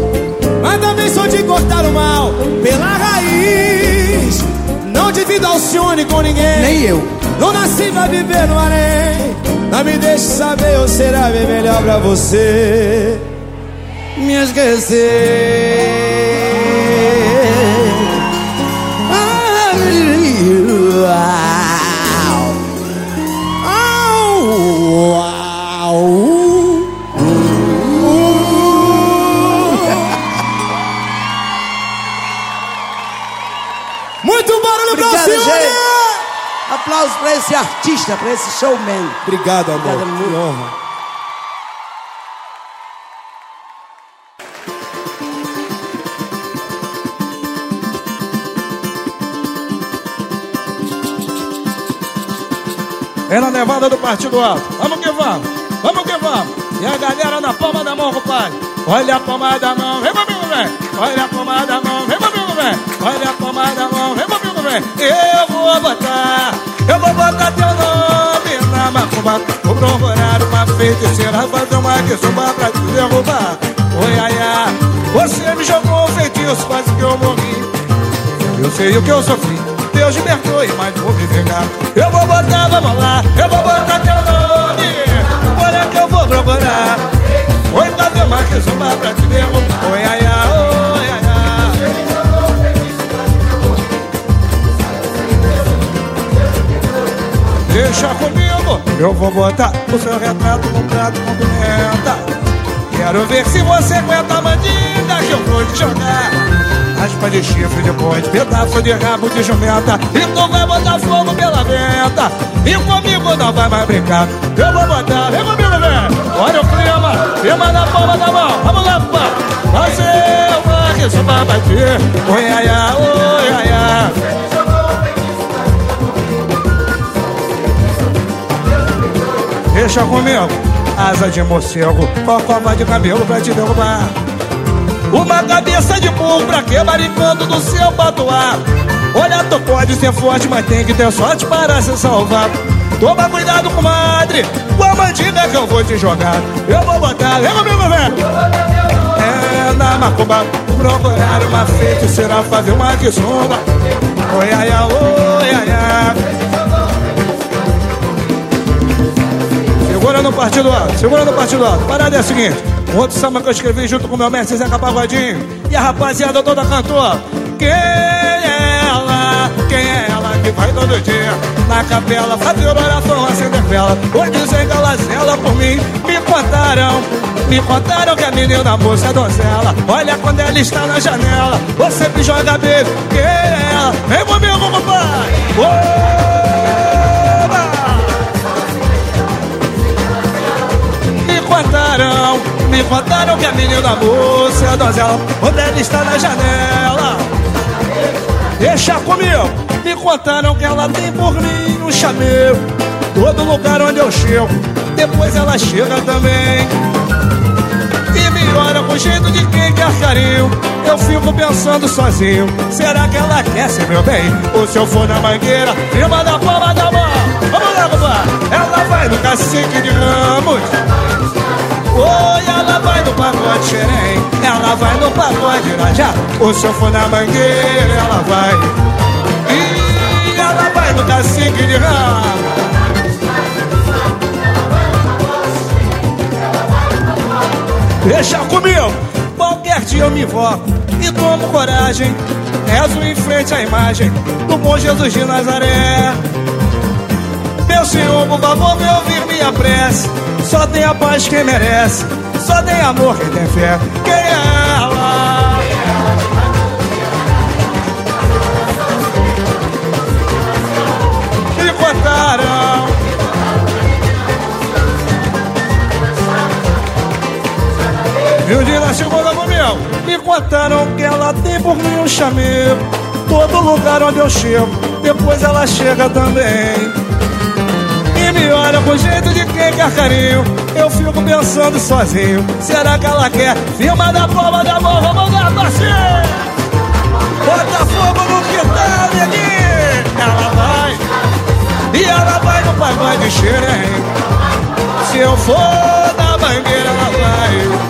Mas também sou de cortar o mal pela raiz. Não divido Alcione com ninguém. Nem eu. Não nasci pra viver no harém. Não me deixe saber ou será bem melhor pra você. Me esquecer. Muito barulho pra Obrigado, Cione! gente. Aplausos pra esse artista, pra esse showman. Obrigado, amor. Obrigado. Que honra. É na levada do Partido Alto. Vamos que vamos. Vamos que vamos. E a galera na palma da mão, compadre. Olha a palma da mão, vem comigo, vem. Olha a palma da mão, vem comigo, vem. Olha a palma da mão, vem comigo, vem. Eu vou botar, eu vou botar teu nome na macumba. Vou procurar uma feiticeira, fazer uma questão pra te derrubar. Oi, ai, ai. Você me jogou um feitiço, quase que eu morri. Eu sei o que eu sofri. Deus me perdoe, mas vou me vingar. Eu vou botar, vamos lá, eu vou botar teu nome. Olha que eu vou procurar. Oi, fazer uma questão pra te derrubar. Oi, ai, ai, oi, ai, ai. Deixa comigo, eu vou botar o seu retrato no prato com pimenta. Quero ver se você aguenta a mandinga eu vou te jogar. Aspa de chifre depois, pedaço de rabo de jumenta. E tu vai botar fogo pela venta. E comigo não vai mais brincar. Eu vou botar, vem comigo, vem Olha o clima, clima na palma da mão. Vamos lá, pá. Uma que só vai bater. Oi, ai, ai, oi, ai, ai. Deixa comigo. Asa de morcego, cocova de cabelo pra te derrubar uma cabeça de burro pra que maricando do seu patuar Olha, tu pode ser forte, mas tem que ter sorte para se salvar. Toma cuidado, comadre, com a mandinga que eu vou te jogar. Eu vou botar, vem comigo, velho É na macumba, procurar uma feiticeira, fazer uma quiçumba Oi, ai, ai, oi, ai, ai. Segura no partido alto, segura no partido alto. Parada é a seguinte outro samba que eu escrevi junto com meu mestre Zeca Pagodinho. E a rapaziada toda cantou. Quem é ela? Quem é ela que vai todo dia Na capela? Fazer oração, acender vela. Hoje dizem que ela zela por mim. Me contaram me contaram que a menina moça é donzela. Olha quando ela está na janela. Você me joga beijo. Quem é ela? Vem comigo, compadre Me contaram me contaram que a menina moça é a donzela Quando ela está na janela. Deixa comigo. Me contaram que ela tem por mim um chamego Todo lugar onde eu chego Depois ela chega também. E me olha com jeito de quem quer carinho. Eu fico pensando sozinho. Será que ela quer ser meu bem? Ou se eu for na mangueira Firma da palma da mão. Vamos lá, papai Ela vai no cacique de ramos Oi, ela vai no pagode xerém Ela vai no pagode irajá O se eu for na mangueira, ela vai. E ela vai no cacique de ramo Deixa comigo. Qualquer dia eu me invoco E tomo coragem. Rezo em frente à imagem Do bom Jesus de Nazaré. Meu Senhor, por favor, vem ouvir minha prece só tem a paz quem merece, só tem amor quem tem fé. Quem é ela? Me contaram. E um dia chegou lá comigo. Me contaram que ela tem por mim um chamego. Todo lugar onde eu chego, depois ela chega também e me olha com jeito de quem quer carinho. Eu fico pensando sozinho. Será que ela quer? Firma da palma da mão, vamos lá, parceiro! Bota fogo no quintal, neguinho! Ela vai, e ela vai no pagode xerém. Se eu for na bangueira, ela vai.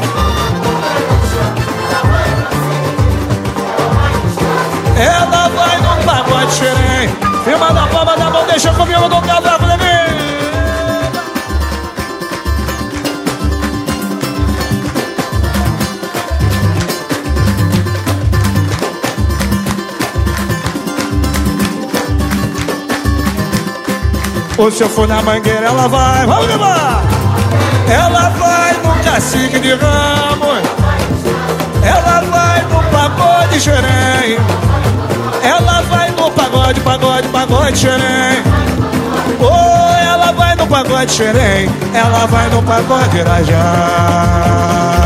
Ela vai no pagode xerém. Firma da palma da mão, deixa comigo do casaco, neguinho! Ou se eu for na mangueira, ela vai, vamos levar! Ela vai no cacique de ramos, ela vai no pagode xerém, ela vai no pagode, pagode, pagode xerém. Oh, ela vai no pagode xerém, ela vai no pagode irajá.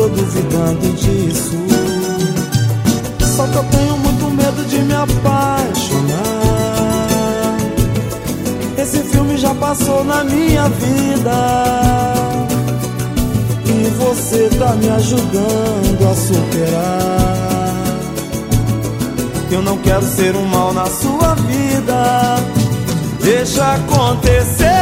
Tô duvidando disso. Só que eu tenho muito medo de me apaixonar. Esse filme já passou na minha vida. E você tá me ajudando a superar. Eu não quero ser um mal na sua vida. Deixa acontecer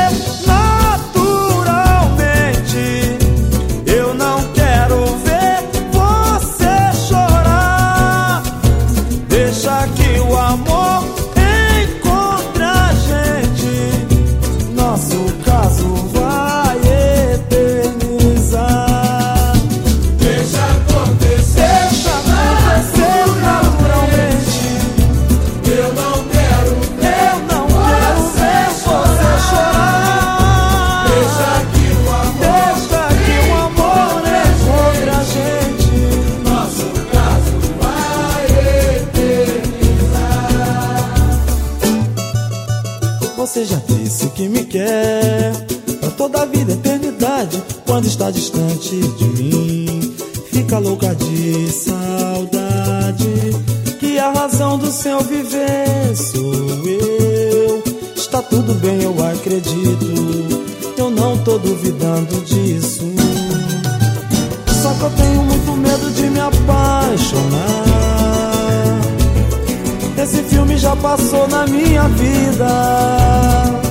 quer pra toda a vida, eternidade. Quando está distante de mim, fica louca de saudade. Que a razão do seu viver sou eu. Está tudo bem, eu acredito. Eu não tô duvidando disso. Só que eu tenho muito medo de me apaixonar. Esse filme já passou na minha vida.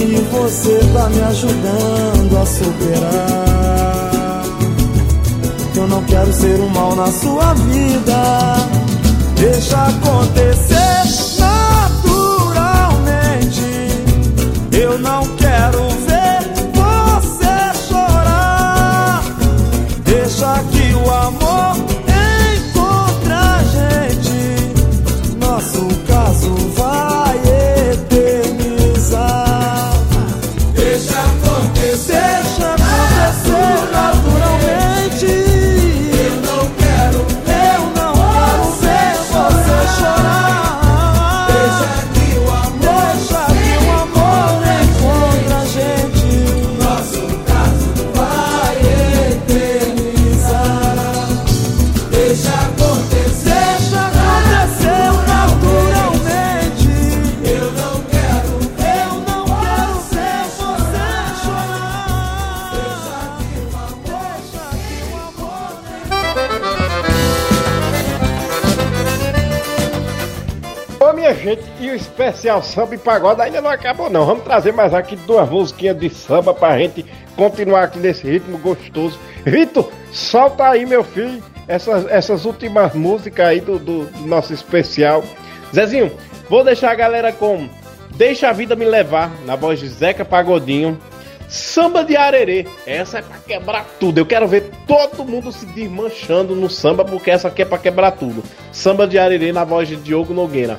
E você tá me ajudando a superar. Eu não quero ser um mal na sua vida. Deixa acontecer naturalmente. Eu não quero ver você chorar. Deixa que o amor especial samba e pagode ainda não acabou não. Vamos trazer mais aqui duas musiquinhas de samba pra gente continuar aqui nesse ritmo gostoso. Vitor, solta aí meu filho essas, essas últimas músicas aí do, do- nosso especial. Zezinho, vou deixar a galera com Deixa a Vida Me Levar, na voz de Zeca Pagodinho. Samba de arerê, essa é pra quebrar tudo. Eu quero ver todo mundo se desmanchando no samba, porque essa aqui é pra quebrar tudo. Samba de arerê na voz de Diogo Nogueira.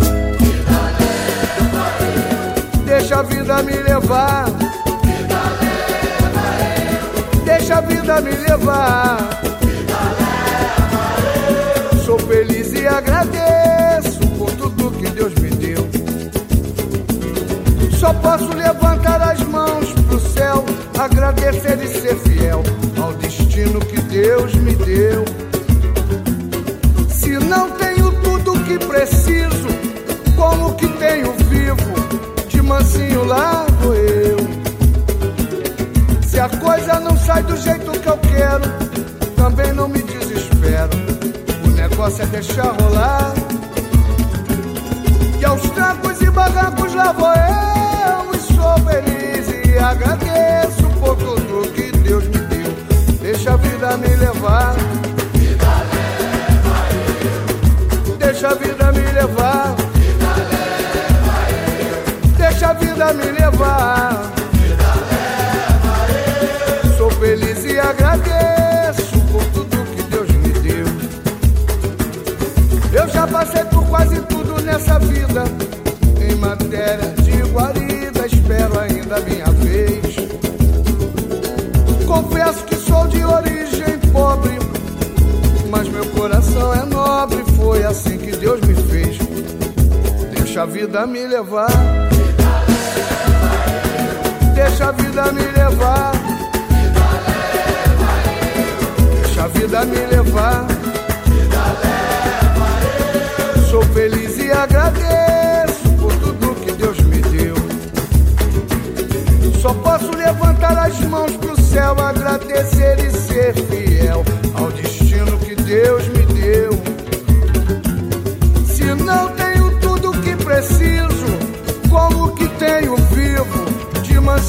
Deixa a vida me levar. Deixa a vida me levar. Sou feliz e agradeço por tudo que Deus me deu. Só posso levantar as mãos pro céu, agradecer e ser fiel ao destino que Deus me deu. Se não tenho tudo que preciso, como que tenho vivo, de mansinho vou eu. Se a coisa não sai do jeito que eu quero, também não me desespero. O negócio é deixar rolar. E aos trancos e barrancos lá vou eu, e sou feliz e agradeço por tudo que Deus me deu. Deixa a vida me levar. Deixa a vida me levar. Deixa a vida me levar. Sou feliz e agradeço por tudo que Deus me deu. Eu já passei por quase tudo nessa vida. Em matéria de guarida, espero ainda a minha vez. Confesso que sou de origem pobre, mas meu coração é nobre. Foi assim que Deus me fez. Deixa a vida me levar. Deixa a vida me levar. Deixa a vida me levar. Sou feliz e agradeço por tudo que Deus me deu. Só posso levantar as mãos pro céu, agradecer e ser fiel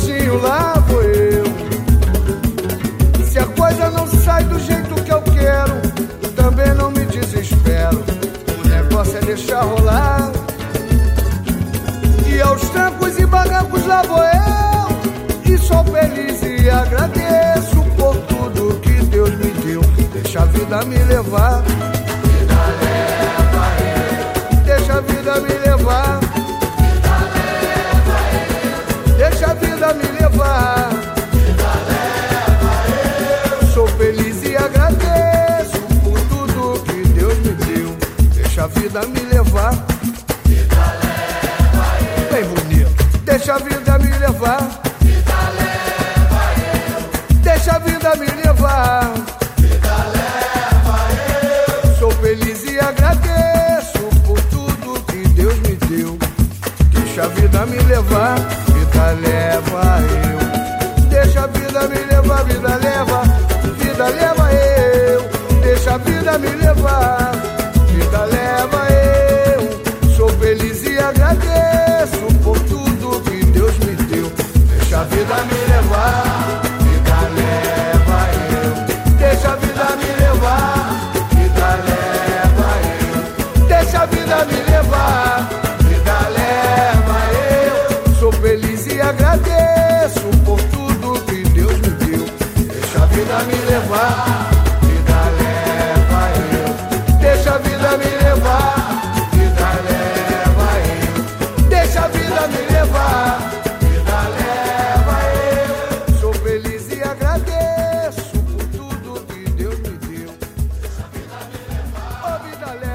De mansinho lá vou eu. Se a coisa não sai do jeito que eu quero, também não me desespero. O negócio é deixar rolar. E aos trancos e barrancos lá vou eu. E sou feliz e agradeço por tudo que Deus me deu. Deixa a vida me levar. Deixa a vida me levar. Levar. Sou feliz e agradeço por tudo que Deus me deu. Deixa a vida me levar. Bem bonito. Deixa a vida me levar. Deixa a vida me levar. Sou feliz e agradeço por tudo que Deus me deu. Deixa a vida me levar,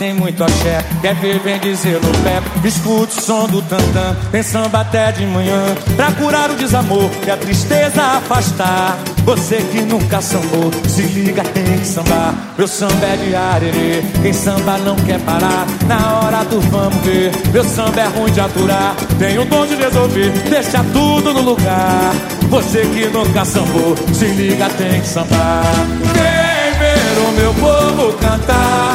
Tem muito axé, quer ver, vem dizer no pé. Escute o som do tantã, tem samba até de manhã. Pra curar o desamor e a tristeza afastar. Você que nunca sambou, se liga, tem que sambar. Meu samba é de arerê, quem samba não quer parar. Na hora do vamos ver, meu samba é ruim de aturar. Tem o dom de resolver, deixa tudo no lugar. Você que nunca sambou, se liga, tem que sambar. Vem ver o meu povo cantar,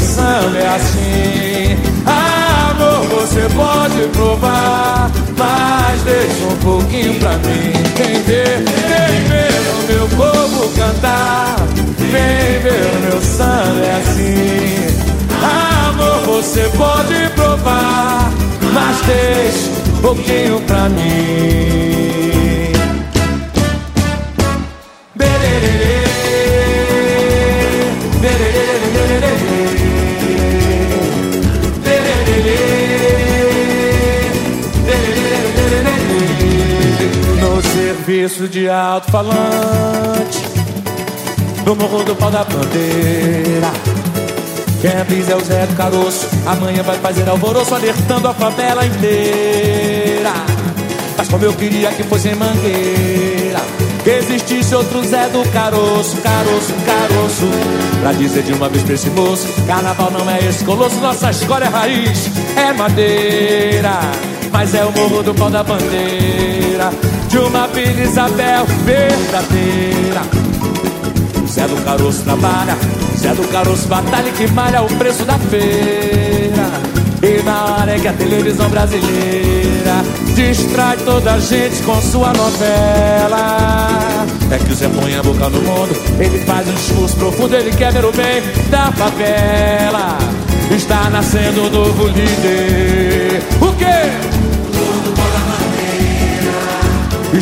samba é assim. Amor, você pode provar, mas deixa um pouquinho pra mim. Vem ver, vem ver o meu povo cantar, vem ver o meu samba é assim. Amor, você pode provar, mas deixa um pouquinho pra mim. Bererê, serviço de alto-falante No morro do pau da bandeira. Quem avisa é o Zé do Caroço Amanhã vai fazer alvoroço Alertando a favela inteira. Mas como eu queria que fosse em Mangueira Que existisse outro Zé do Caroço Caroço, caroço. Pra dizer de uma vez pra esse moço Carnaval não é esse colosso Nossa escola é raiz, é madeira Mas é o morro do pau da bandeira De uma Vila Isabel verdadeira Zé do Caroço trabalha, Zé do Caroço batalha que malha o preço da feira. E na hora é que a televisão brasileira distrai toda a gente com sua novela. É que o Zé põe a boca no mundo, ele faz um discurso profundo, ele quer ver o bem da favela. Está nascendo um novo líder. O quê?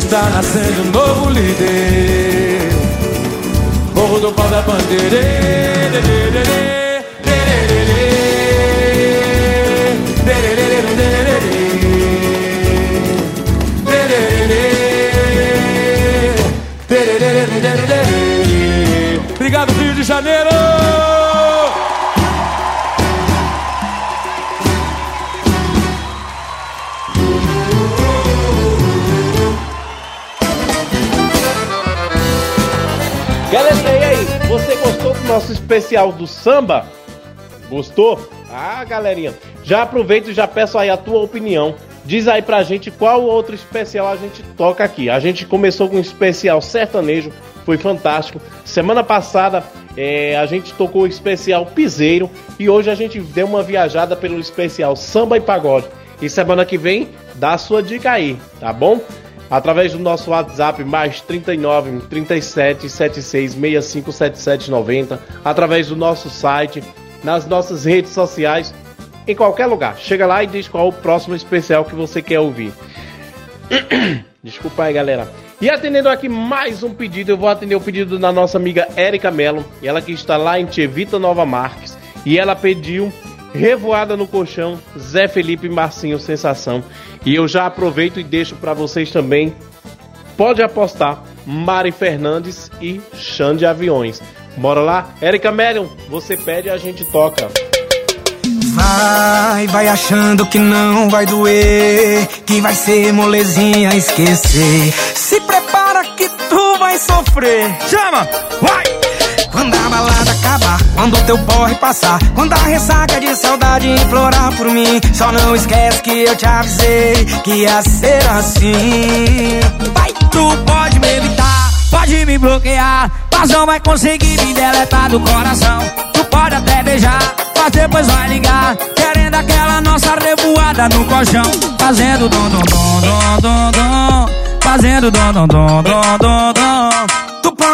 Está nascendo um novo líder. Morro do pau da bandeira. Obrigado, Rio de Janeiro! Nosso especial do samba? Gostou? Ah, galerinha, já aproveito e já peço aí a tua opinião. Diz aí pra gente qual outro especial a gente toca aqui. A gente começou com um especial sertanejo, foi fantástico. Semana passada é, a gente tocou o especial piseiro e hoje a gente deu uma viajada pelo especial samba e pagode. E semana que vem dá a sua dica aí, tá bom? Através do nosso WhatsApp mais 39 37 76 65 77 90, através do nosso site, nas nossas redes sociais, em qualquer lugar. Chega lá e diz qual o próximo especial que você quer ouvir. Desculpa aí, galera. E atendendo aqui mais um pedido, eu vou atender o pedido da nossa amiga Érica Mello, ela que está lá em Tievita Nova Marques, e ela pediu Revoada no Colchão, Zé Felipe Marcinho Sensação. E eu já aproveito e deixo para vocês também. Pode apostar, Mari Fernandes e Xande Aviões. Bora lá? Érica Melion, você pede e a gente toca. Vai, vai achando que não vai doer, que vai ser molezinha esquecer. Se prepara que tu vai sofrer. Chama, vai! Quando a balada acabar, quando o teu porre passar, quando a ressaca de saudade implorar por mim, só não esquece que eu te avisei que ia ser assim. Vai, tu pode me evitar, pode me bloquear, mas não vai conseguir me deletar do coração. Tu pode até beijar, mas depois vai ligar, querendo aquela nossa revoada no colchão, fazendo dom dom dom dom dom dom, fazendo dom dom dom dom dom dom.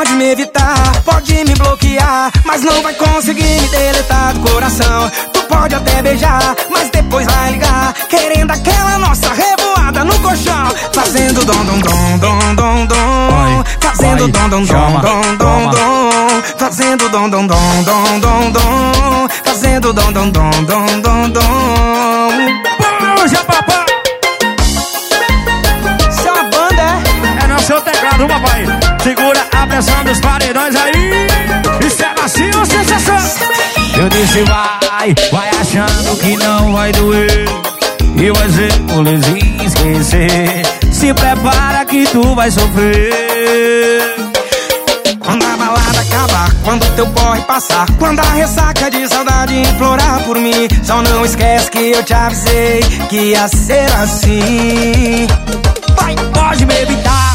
Pode me evitar, pode me bloquear, mas não vai conseguir me deletar do coração. Tu pode até beijar, mas depois vai ligar, querendo aquela nossa revoada no colchão, fazendo dom dom dom dom dom dom, fazendo dom dom dom dom dom dom, fazendo dom dom dom dom dom dom, fazendo dom dom dom dom dom dom. Puxa, papai! É uma banda, é? É no seu teclado, papai. Segura a pressão dos paredões aí. Isso é macio, sensação. você vai, vai achando que não vai doer. E vai ser molezinho esquecer. Se prepara que tu vai sofrer. Quando a balada acabar, quando teu porre passar, quando a ressaca de saudade implorar por mim, só não esquece que eu te avisei que ia ser assim. Vai, pode me evitar,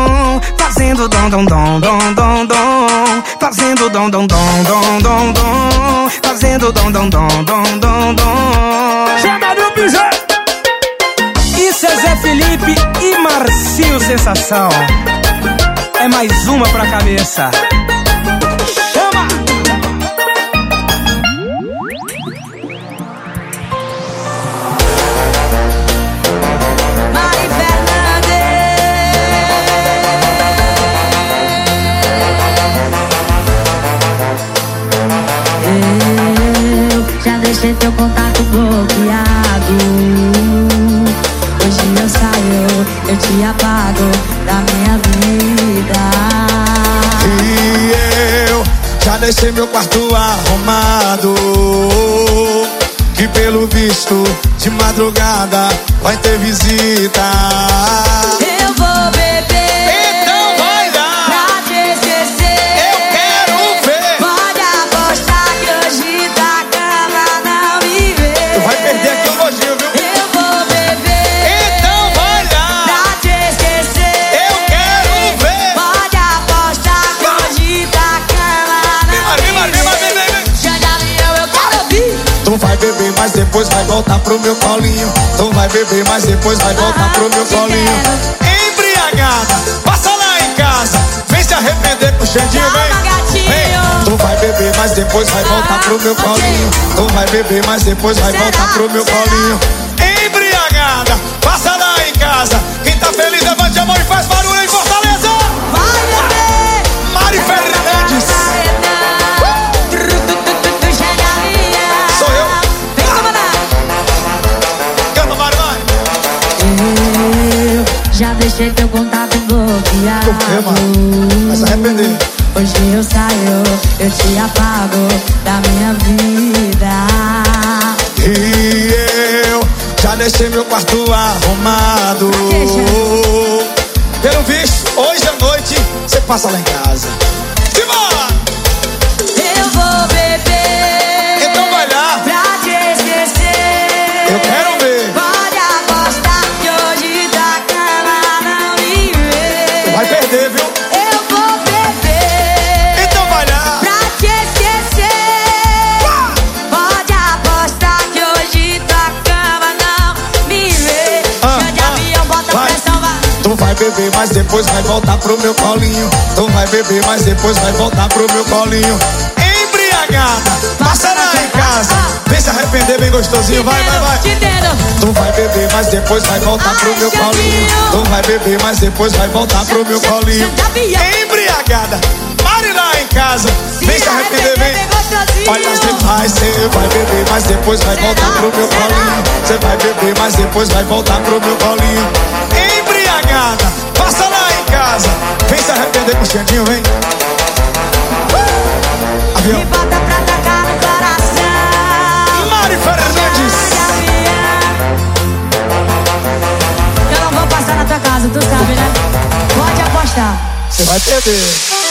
fazendo dom dom dom dom dom dom, fazendo dom dom dom dom dom dom, fazendo dom dom dom dom dom dom. Chega do piso! Isso é Zé Felipe e Marcinho Sensação. É mais uma pra cabeça. Deixei teu contato bloqueado. Hoje eu saio, eu te apago da minha vida. E eu já deixei meu quarto arrumado. Que pelo visto, de madrugada vai ter visita. Eu vou beber. Tu vai beber, mas depois vai voltar pro meu colinho. Tu vai beber, mas depois vai voltar pro meu colinho. Embriagada, passa lá em casa. Vem se arrepender com o Xandinho, vem. Vem. Tu vai beber, mas depois vai voltar pro meu colinho. Tu vai beber, mas depois vai voltar pro meu colinho. Embriagada, passa lá em casa. Quem tá feliz, levante a mão e faz barulho deixei teu contato bloqueado. Vai se arrepender. Hoje eu saio, eu te apago da minha vida. E eu já deixei meu quarto arrumado. Pelo visto, hoje à noite você passa lá em casa. Beber, mas depois vai voltar pro meu colinho. Tu vai beber, mas depois vai voltar pro meu colinho. Embriagada, passa lá em casa. Vem se arrepender bem gostosinho, vai, vai, vai. Tu vai beber, mas depois vai voltar pro meu colinho. Tu vai beber, mas depois vai voltar pro meu colinho. Embriagada, pare lá em casa. Vem se arrepender, vem. Olha, você vai, você vai beber, mas depois vai voltar pro meu colinho. Você vai beber, mas depois vai voltar pro meu colinho. Embriagada, passa lá em casa. Vem se arrepender com o Xandinho, vem. Avião. Me bota pra tacar no coração. Mari Fernandes. Eu não vou passar na tua casa, tu sabe, né? Pode apostar. Você vai perder.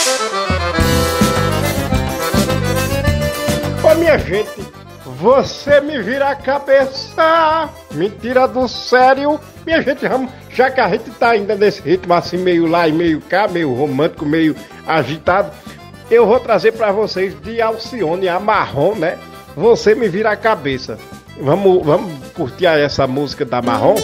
Ô minha gente, você me vira a cabeça, mentira do sério. Minha gente, vamos, já que a gente tá ainda nesse ritmo assim, meio lá e meio cá, meio romântico, meio agitado, eu vou trazer pra vocês de Alcione a Marrom, né? Você me vira a cabeça. Vamos, vamos curtir essa música da Marrom?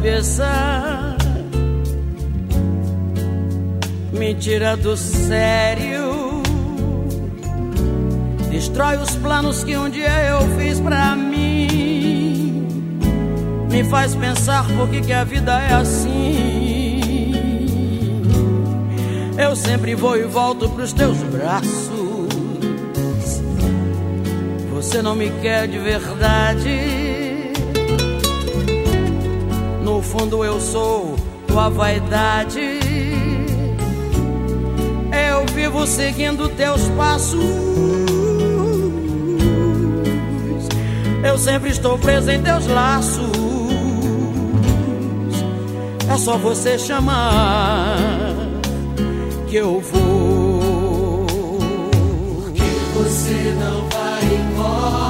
Cabeça, me tira do sério, destrói os planos que um dia eu fiz pra mim, me faz pensar por que, que a vida é assim. Eu sempre vou e volto pros teus braços. Você não me quer de verdade. No fundo eu sou tua vaidade. Eu vivo seguindo teus passos. Eu sempre estou preso em teus laços. É só você chamar que eu vou. Que você não vai embora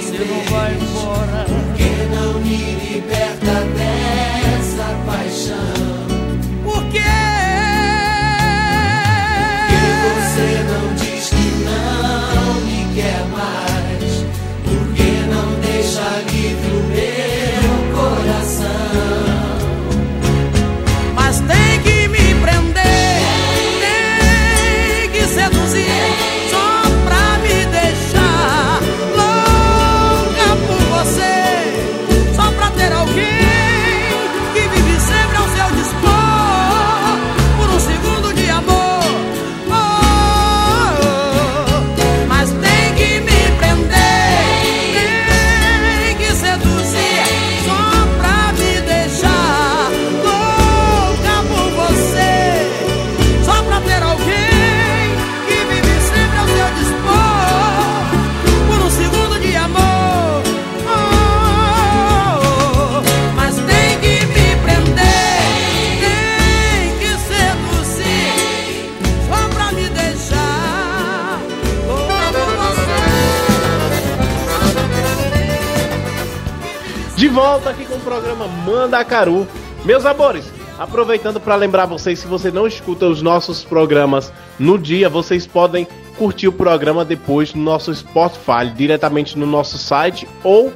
você não vai embora. Porque não me liberta dessa paixão. Volta aqui com o programa Mandacaru. Meus amores, aproveitando para lembrar vocês, se você não escuta os nossos programas no dia, vocês podem curtir o programa depois no nosso Spotify, diretamente no nosso site ou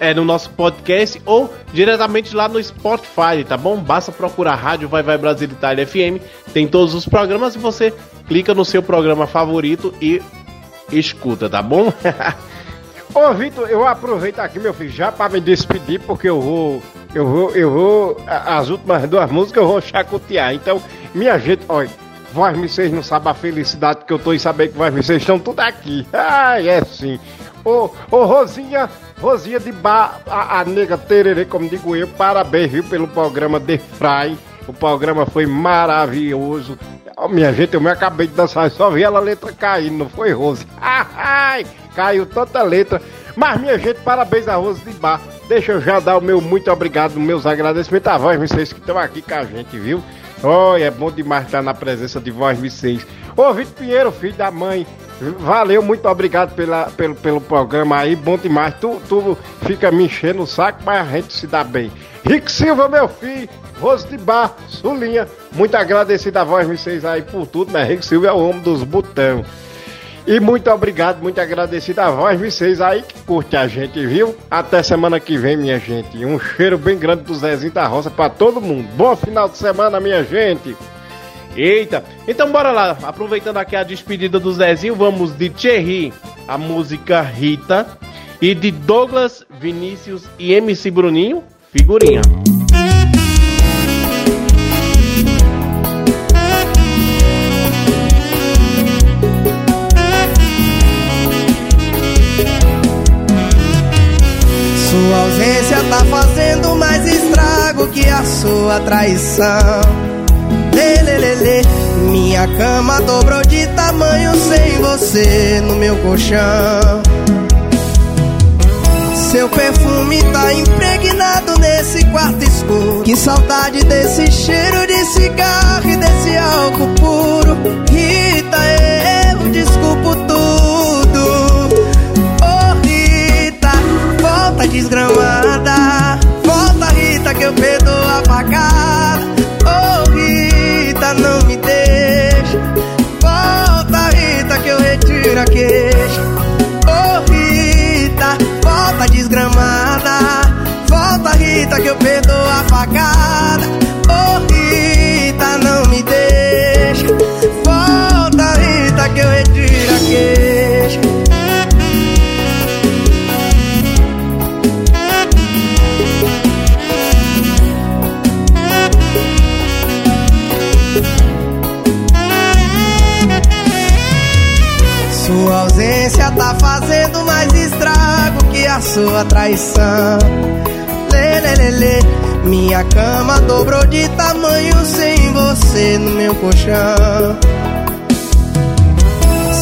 é, no nosso podcast ou diretamente lá no Spotify, tá bom? Basta procurar Rádio Vai Vai Brasil Itália FM, tem todos os programas e você clica no seu programa favorito e escuta, tá bom? Ô, Vitor, eu aproveito aqui, meu filho, já pra me despedir, porque eu vou. Eu vou, eu vou. As últimas duas músicas eu vou chacotear. Então, minha gente, olha, Voz Me Seis não sabe a felicidade que eu tô em saber que Voz Me Seis estão tudo aqui. Ai, é sim. Ô, ô Rosinha, Rosinha de Bar, a, a nega tererê, como digo eu, parabéns, viu, pelo programa The Fry. O programa foi maravilhoso. Ó, minha gente, eu me acabei de dançar, só vi a letra caindo, não foi Rose. Ai, caiu tanta letra. Mas, minha gente, parabéns a Rose de Bar. Deixa eu já dar o meu muito obrigado, meus agradecimentos a voz, vocês que estão aqui com a gente, viu? Olha, é bom demais estar na presença de voz vocês. Ô, Vitor Pinheiro, filho da mãe, valeu, muito obrigado pela, pelo, pelo programa aí, bom demais. Tu, tu fica me enchendo o saco, mas a gente se dá bem. Rick Silva, meu filho, Rose de Bar, Sulinha, muito agradecido a voz vocês aí por tudo, né? Rick Silva é o homem dos botão. E muito obrigado, muito agradecido a voz vocês aí que curte a gente, viu? Até semana que vem, minha gente. Um cheiro bem grande do Zezinho da Roça pra todo mundo. Bom final de semana, minha gente. Eita, então bora lá. Aproveitando aqui a despedida do Zezinho, vamos de Thierry, a música Rita, e de Douglas, Vinícius e MC Bruninho, figurinha. Sua ausência tá fazendo mais estrago que a sua traição. Lê. Minha cama dobrou de tamanho sem você no meu colchão. Seu perfume tá impregnado nesse quarto escuro. Que saudade desse cheiro de cigarro e desse álcool puro. Rita, eu desculpo tudo. Oh, Rita, volta desgramada. Volta, Rita, que eu perdoo a. retiro a queixa. Oh, Rita, volta desgramada. Volta, Rita, que eu perdoo a facada. Oh, Rita, não me deixa. Volta, Rita, que eu retiro sua traição. Lê, lê, lê, lê. Minha cama dobrou de tamanho sem você no meu colchão.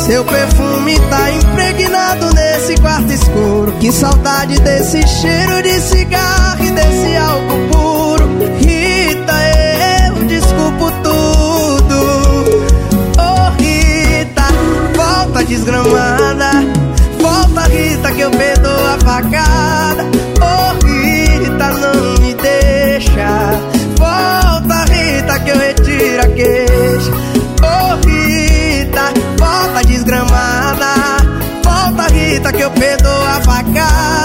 Seu perfume tá impregnado nesse quarto escuro. Que saudade desse cheiro de cigarro e desse álcool puro. Rita, eu desculpo tudo. Oh, Rita, volta desgramada. Volta, Rita, que eu perdoo a facada. Oh, Rita, não me deixa. Volta, Rita, que eu retiro a queixa. Oh, Rita, volta desgramada. Volta, Rita, que eu perdoo a facada.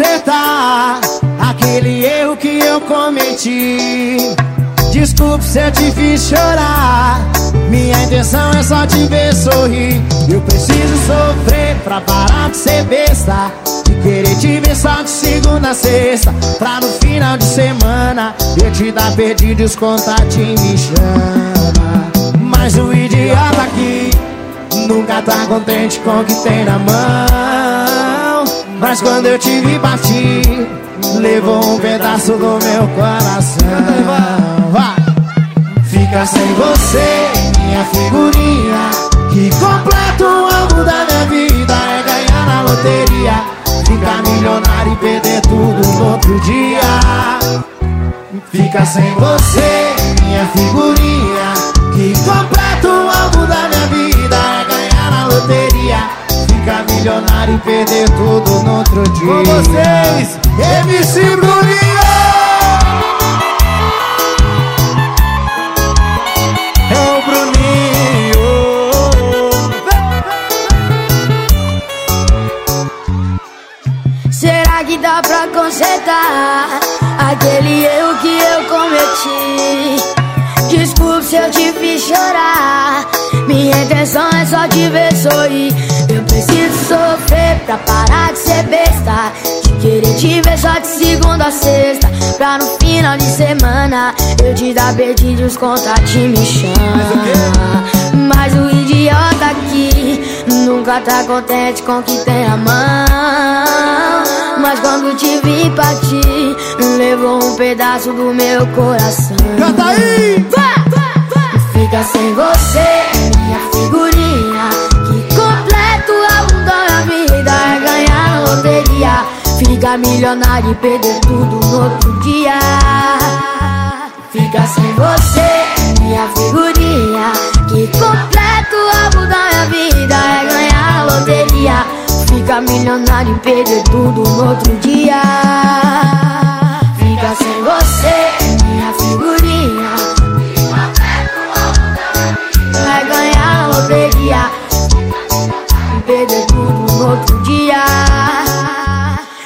Consertar aquele erro que eu cometi? Desculpe se eu te fiz chorar. Minha intenção é só te ver sorrir. Eu preciso sofrer pra parar de ser besta. De querer te ver só de segunda a sexta. Pra no final de semana eu te dar perdido e os contatinhos me chama. Mas o idiota aqui nunca tá contente com o que tem na mão. Mas quando eu te vi partir, levou um pedaço do meu coração. Vai! Fica sem você, minha figurinha. Que completo o alvo da minha vida é ganhar na loteria. Ficar milionário e perder tudo no outro dia. Fica sem você, minha figurinha. Que completo o alvo da minha vida é ganhar na loteria. Milionário e perder tudo no outro dia. Com vocês, MC Bruninho! É o Bruninho. Será que dá pra consertar aquele erro que eu cometi? Minha intenção é só te ver sorrir. Preciso sofrer pra parar de ser besta. De querer te ver só de segunda a sexta. Pra no final de semana eu te dar perdido os contatinhos me chama. Mas o idiota aqui nunca tá contente com o que tem na mão. Mas quando te vi partir, levou um pedaço do meu coração. Canta aí! Fica sem você, minha figurinha. É ganhar loteria. Fica milionário e perder tudo no outro dia. Fica sem você, minha figurinha. Que completo a da minha vida é ganhar loteria. Fica milionário e perder tudo no outro dia. Outro dia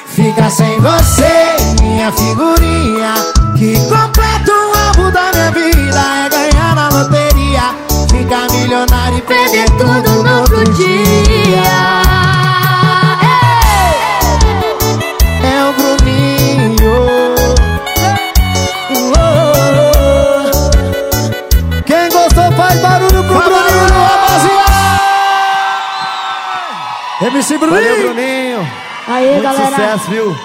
Fica sem você, minha figurinha. Que completa o álbum da minha vida é ganhar na loteria. Ficar milionário e perder tudo no outro dia. MC Bruninho. Valeu, Bruninho. Aí, Muito galera. sucesso, viu?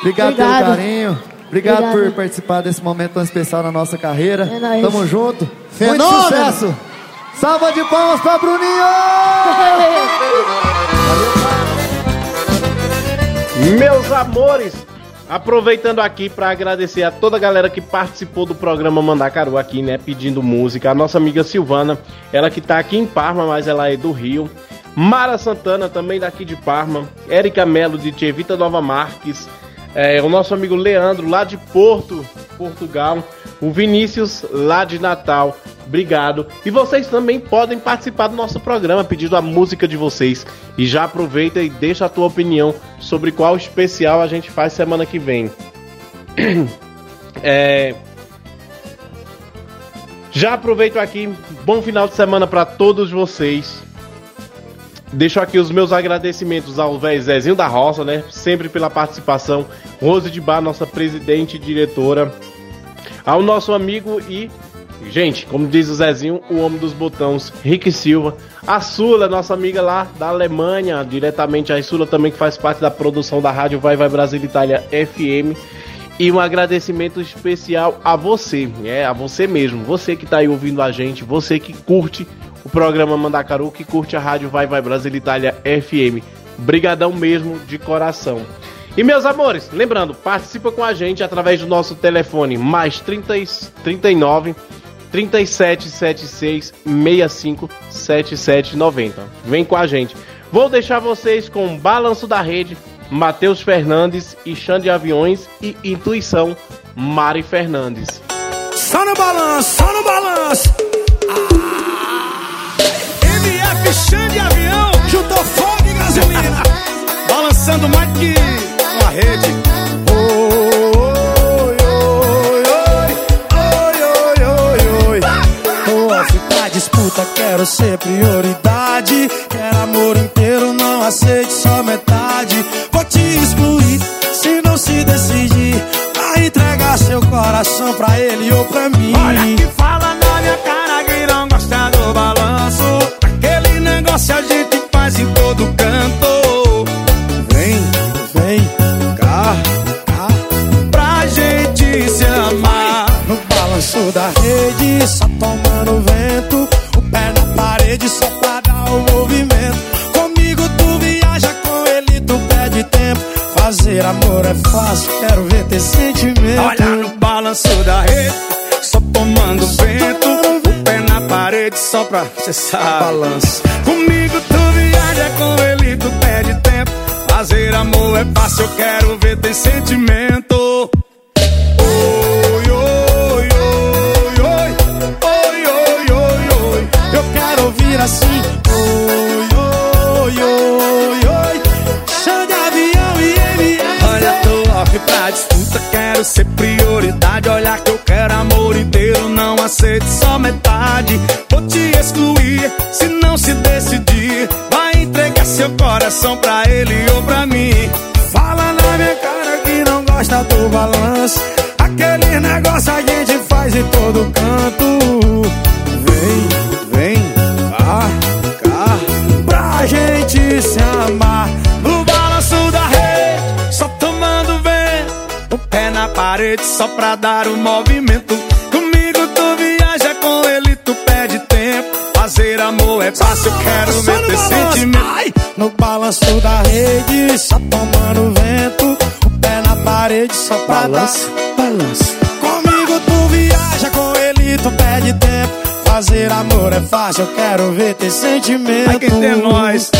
Obrigado, pelo Obrigado. carinho. Obrigado, Obrigado. por participar desse momento tão especial na nossa carreira. É nóis. Tamo junto. Fenômeno. Muito sucesso. Salva de palmas pra Bruninho! Meus amores, aproveitando aqui para agradecer a toda a galera que participou do programa Mandacaru aqui, né, pedindo música. A nossa amiga Silvana, ela que tá aqui em Parma, mas ela é do Rio. Mara Santana, também daqui de Parma. Érica Melo, de Tievita Nova Marques. É, o nosso amigo Leandro, lá de Porto, Portugal. O Vinícius, lá de Natal. Obrigado. E vocês também podem participar do nosso programa pedindo a música de vocês. E já aproveita e deixa a tua opinião sobre qual especial a gente faz semana que vem. É, já aproveito aqui, bom final de semana para todos vocês. Deixo aqui os meus agradecimentos ao velho Zezinho da Roça, né? Sempre pela participação. Rose de Bar, nossa presidente e diretora. Ao nosso amigo e, gente, como diz o Zezinho, o homem dos botões, Rick Silva. A Sula, nossa amiga lá da Alemanha, diretamente a Sula também que faz parte da produção da rádio Vai Vai Brasil Itália FM. E um agradecimento especial a você, é, a você mesmo, você que tá aí ouvindo a gente, você que curte o programa Mandacaru, que curte a rádio Vai Vai Brasil Itália FM. Brigadão mesmo, de coração. E meus amores, lembrando, participa com a gente através do nosso telefone mais 30, e- 39 3776 65 7790. Vem com a gente. Vou deixar vocês com o Balanço da Rede, Matheus Fernandes e Xande Aviões e Intuição, Mari Fernandes. Só no balanço, só no balanço. De avião, juntou fogo e gasolina. Balançando mais que uma rede. Oi, oi, oi, oi, oi, oi. Off pra disputa, quero ser prioridade. Quero amor inteiro, não aceite só metade. Vou te excluir se não se decidir. Vai entregar seu coração pra ele ou pra mim. Olha que fala na minha cara é fácil, quero ver ter sentimento. Olha no balanço da rede, só tomando vento. O pé na parede só pra cê sabe. Balanço. Comigo tu viaja, com ele tu perde tempo. Fazer amor é fácil, eu quero ver ter sentimento. Oi, oi, oi, oi, oi, oi, oi, oi. Eu quero ouvir assim. Quero ser prioridade. Olha que eu quero amor inteiro, não aceito só metade. Vou te excluir se não se decidir. Vai entregar seu coração pra ele ou pra mim. Fala na minha cara que não gosta do balanço. Aquele negócio a gente faz em todo canto. Vem, vem, cá, cá, pra gente se amar. Parede só pra dar o movimento. Comigo tu viaja, com ele tu perde tempo. Fazer amor é fácil, quero Só balanço. sentimento. Ai, no balanço da rede, só tomando vento. O pé na parede, só pra Balanço, dar. Balanço. Comigo tu viaja, com ele tu perde tempo. Fazer amor é fácil, eu quero ver teu sentimento. Ai, quem tem nós.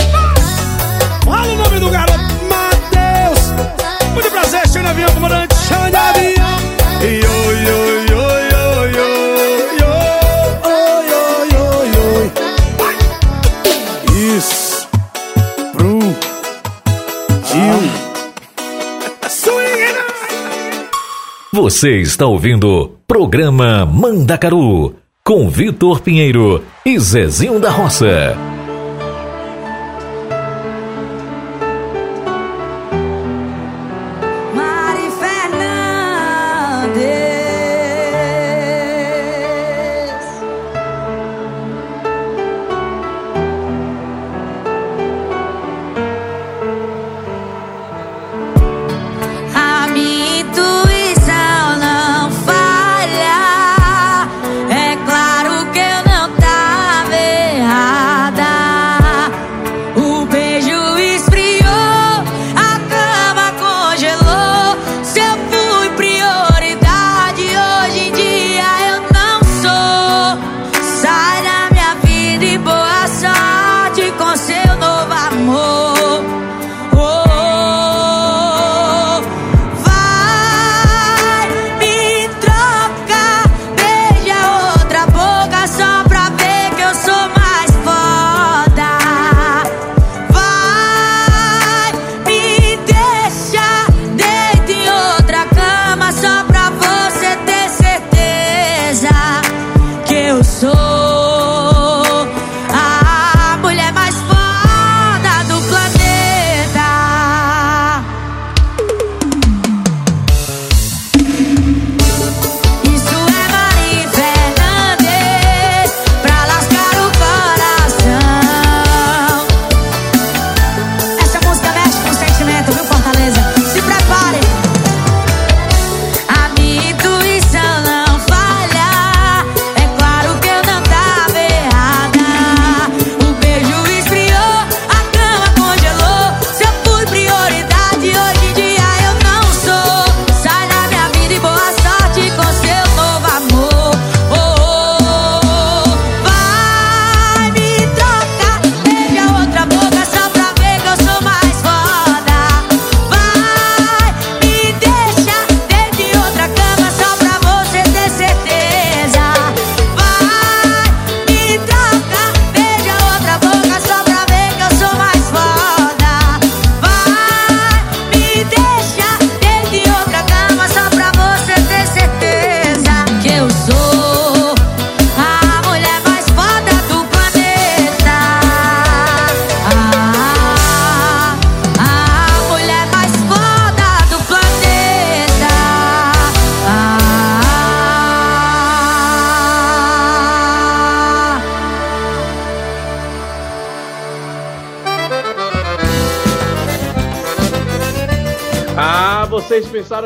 Fala o nome do garoto, Matheus. Muito prazer, chama de avião, comandante. Chama de avião. Yo, yo, yo, yo, yo, yo. Oi, oi, oi. Isso. Pro. Gil. Você está ouvindo Programa Mandacaru com Vitor Pinheiro e Zezinho da Roça.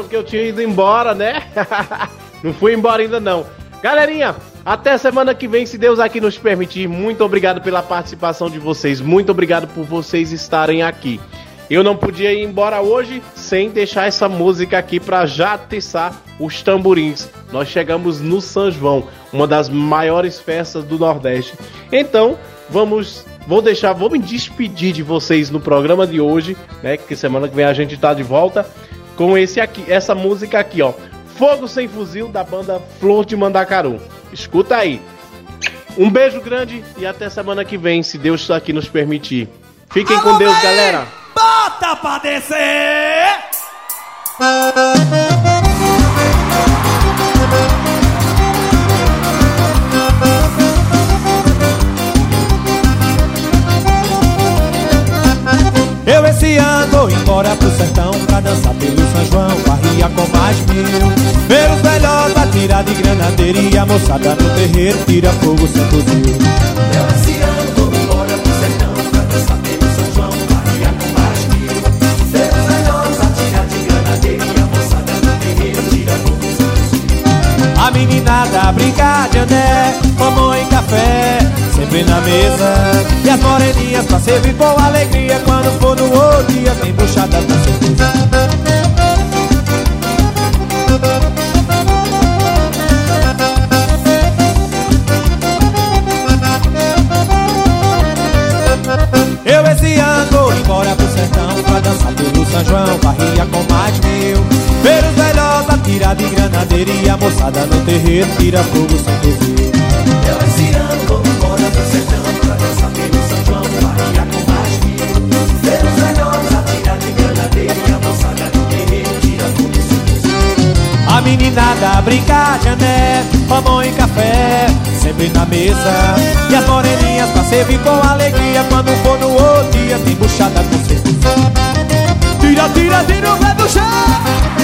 Pensaram que eu tinha ido embora, né? não fui embora ainda não. Galerinha, até semana que vem, se Deus aqui nos permitir. Muito obrigado pela participação de vocês. Muito obrigado por vocês estarem aqui. Eu não podia ir embora hoje sem deixar essa música aqui para já atiçar os tamborins. Nós chegamos no São João, uma das maiores festas do Nordeste. Então, vamos Vou deixar, vou me despedir de vocês no programa de hoje, né? Que semana que vem a gente tá de volta com esse aqui, essa música aqui, ó. Fogo sem fuzil da banda Flor de Mandacaru. Escuta aí. Um beijo grande e até semana que vem, se Deus aqui nos permitir. Fiquem com Deus, galera. Bota pra descer! embora pro sertão pra dançar pelo São João, barria com mais mil. Ver os velhos atirar de granadeira moçada do terreiro tira fogo sem fuzil. Eu esse ano vou embora pro sertão pra dançar pelo São João, barria com mais mil. Ver os velhos atirar de granadeira moçada do terreiro tira fogo sem fuzil. A meninada brincar de andé, mamão e café sempre na mesa. E as moreninhas pra servir com alegria Quando for no outro dia tem buchada com certeza. Eu esse ano vou embora pro sertão Pra dançar pelo São João, barriga com mais mil. Ver os velhos atirar de granadeira E a moçada no terreiro tira fogo sem fuzil fuzil A meninada brinca de ané Mamão e café, sempre na mesa. E as moreninhas pra servir com alegria Quando for no outro dia tem buchada com certeza. Tira, tira, tira o pé do chão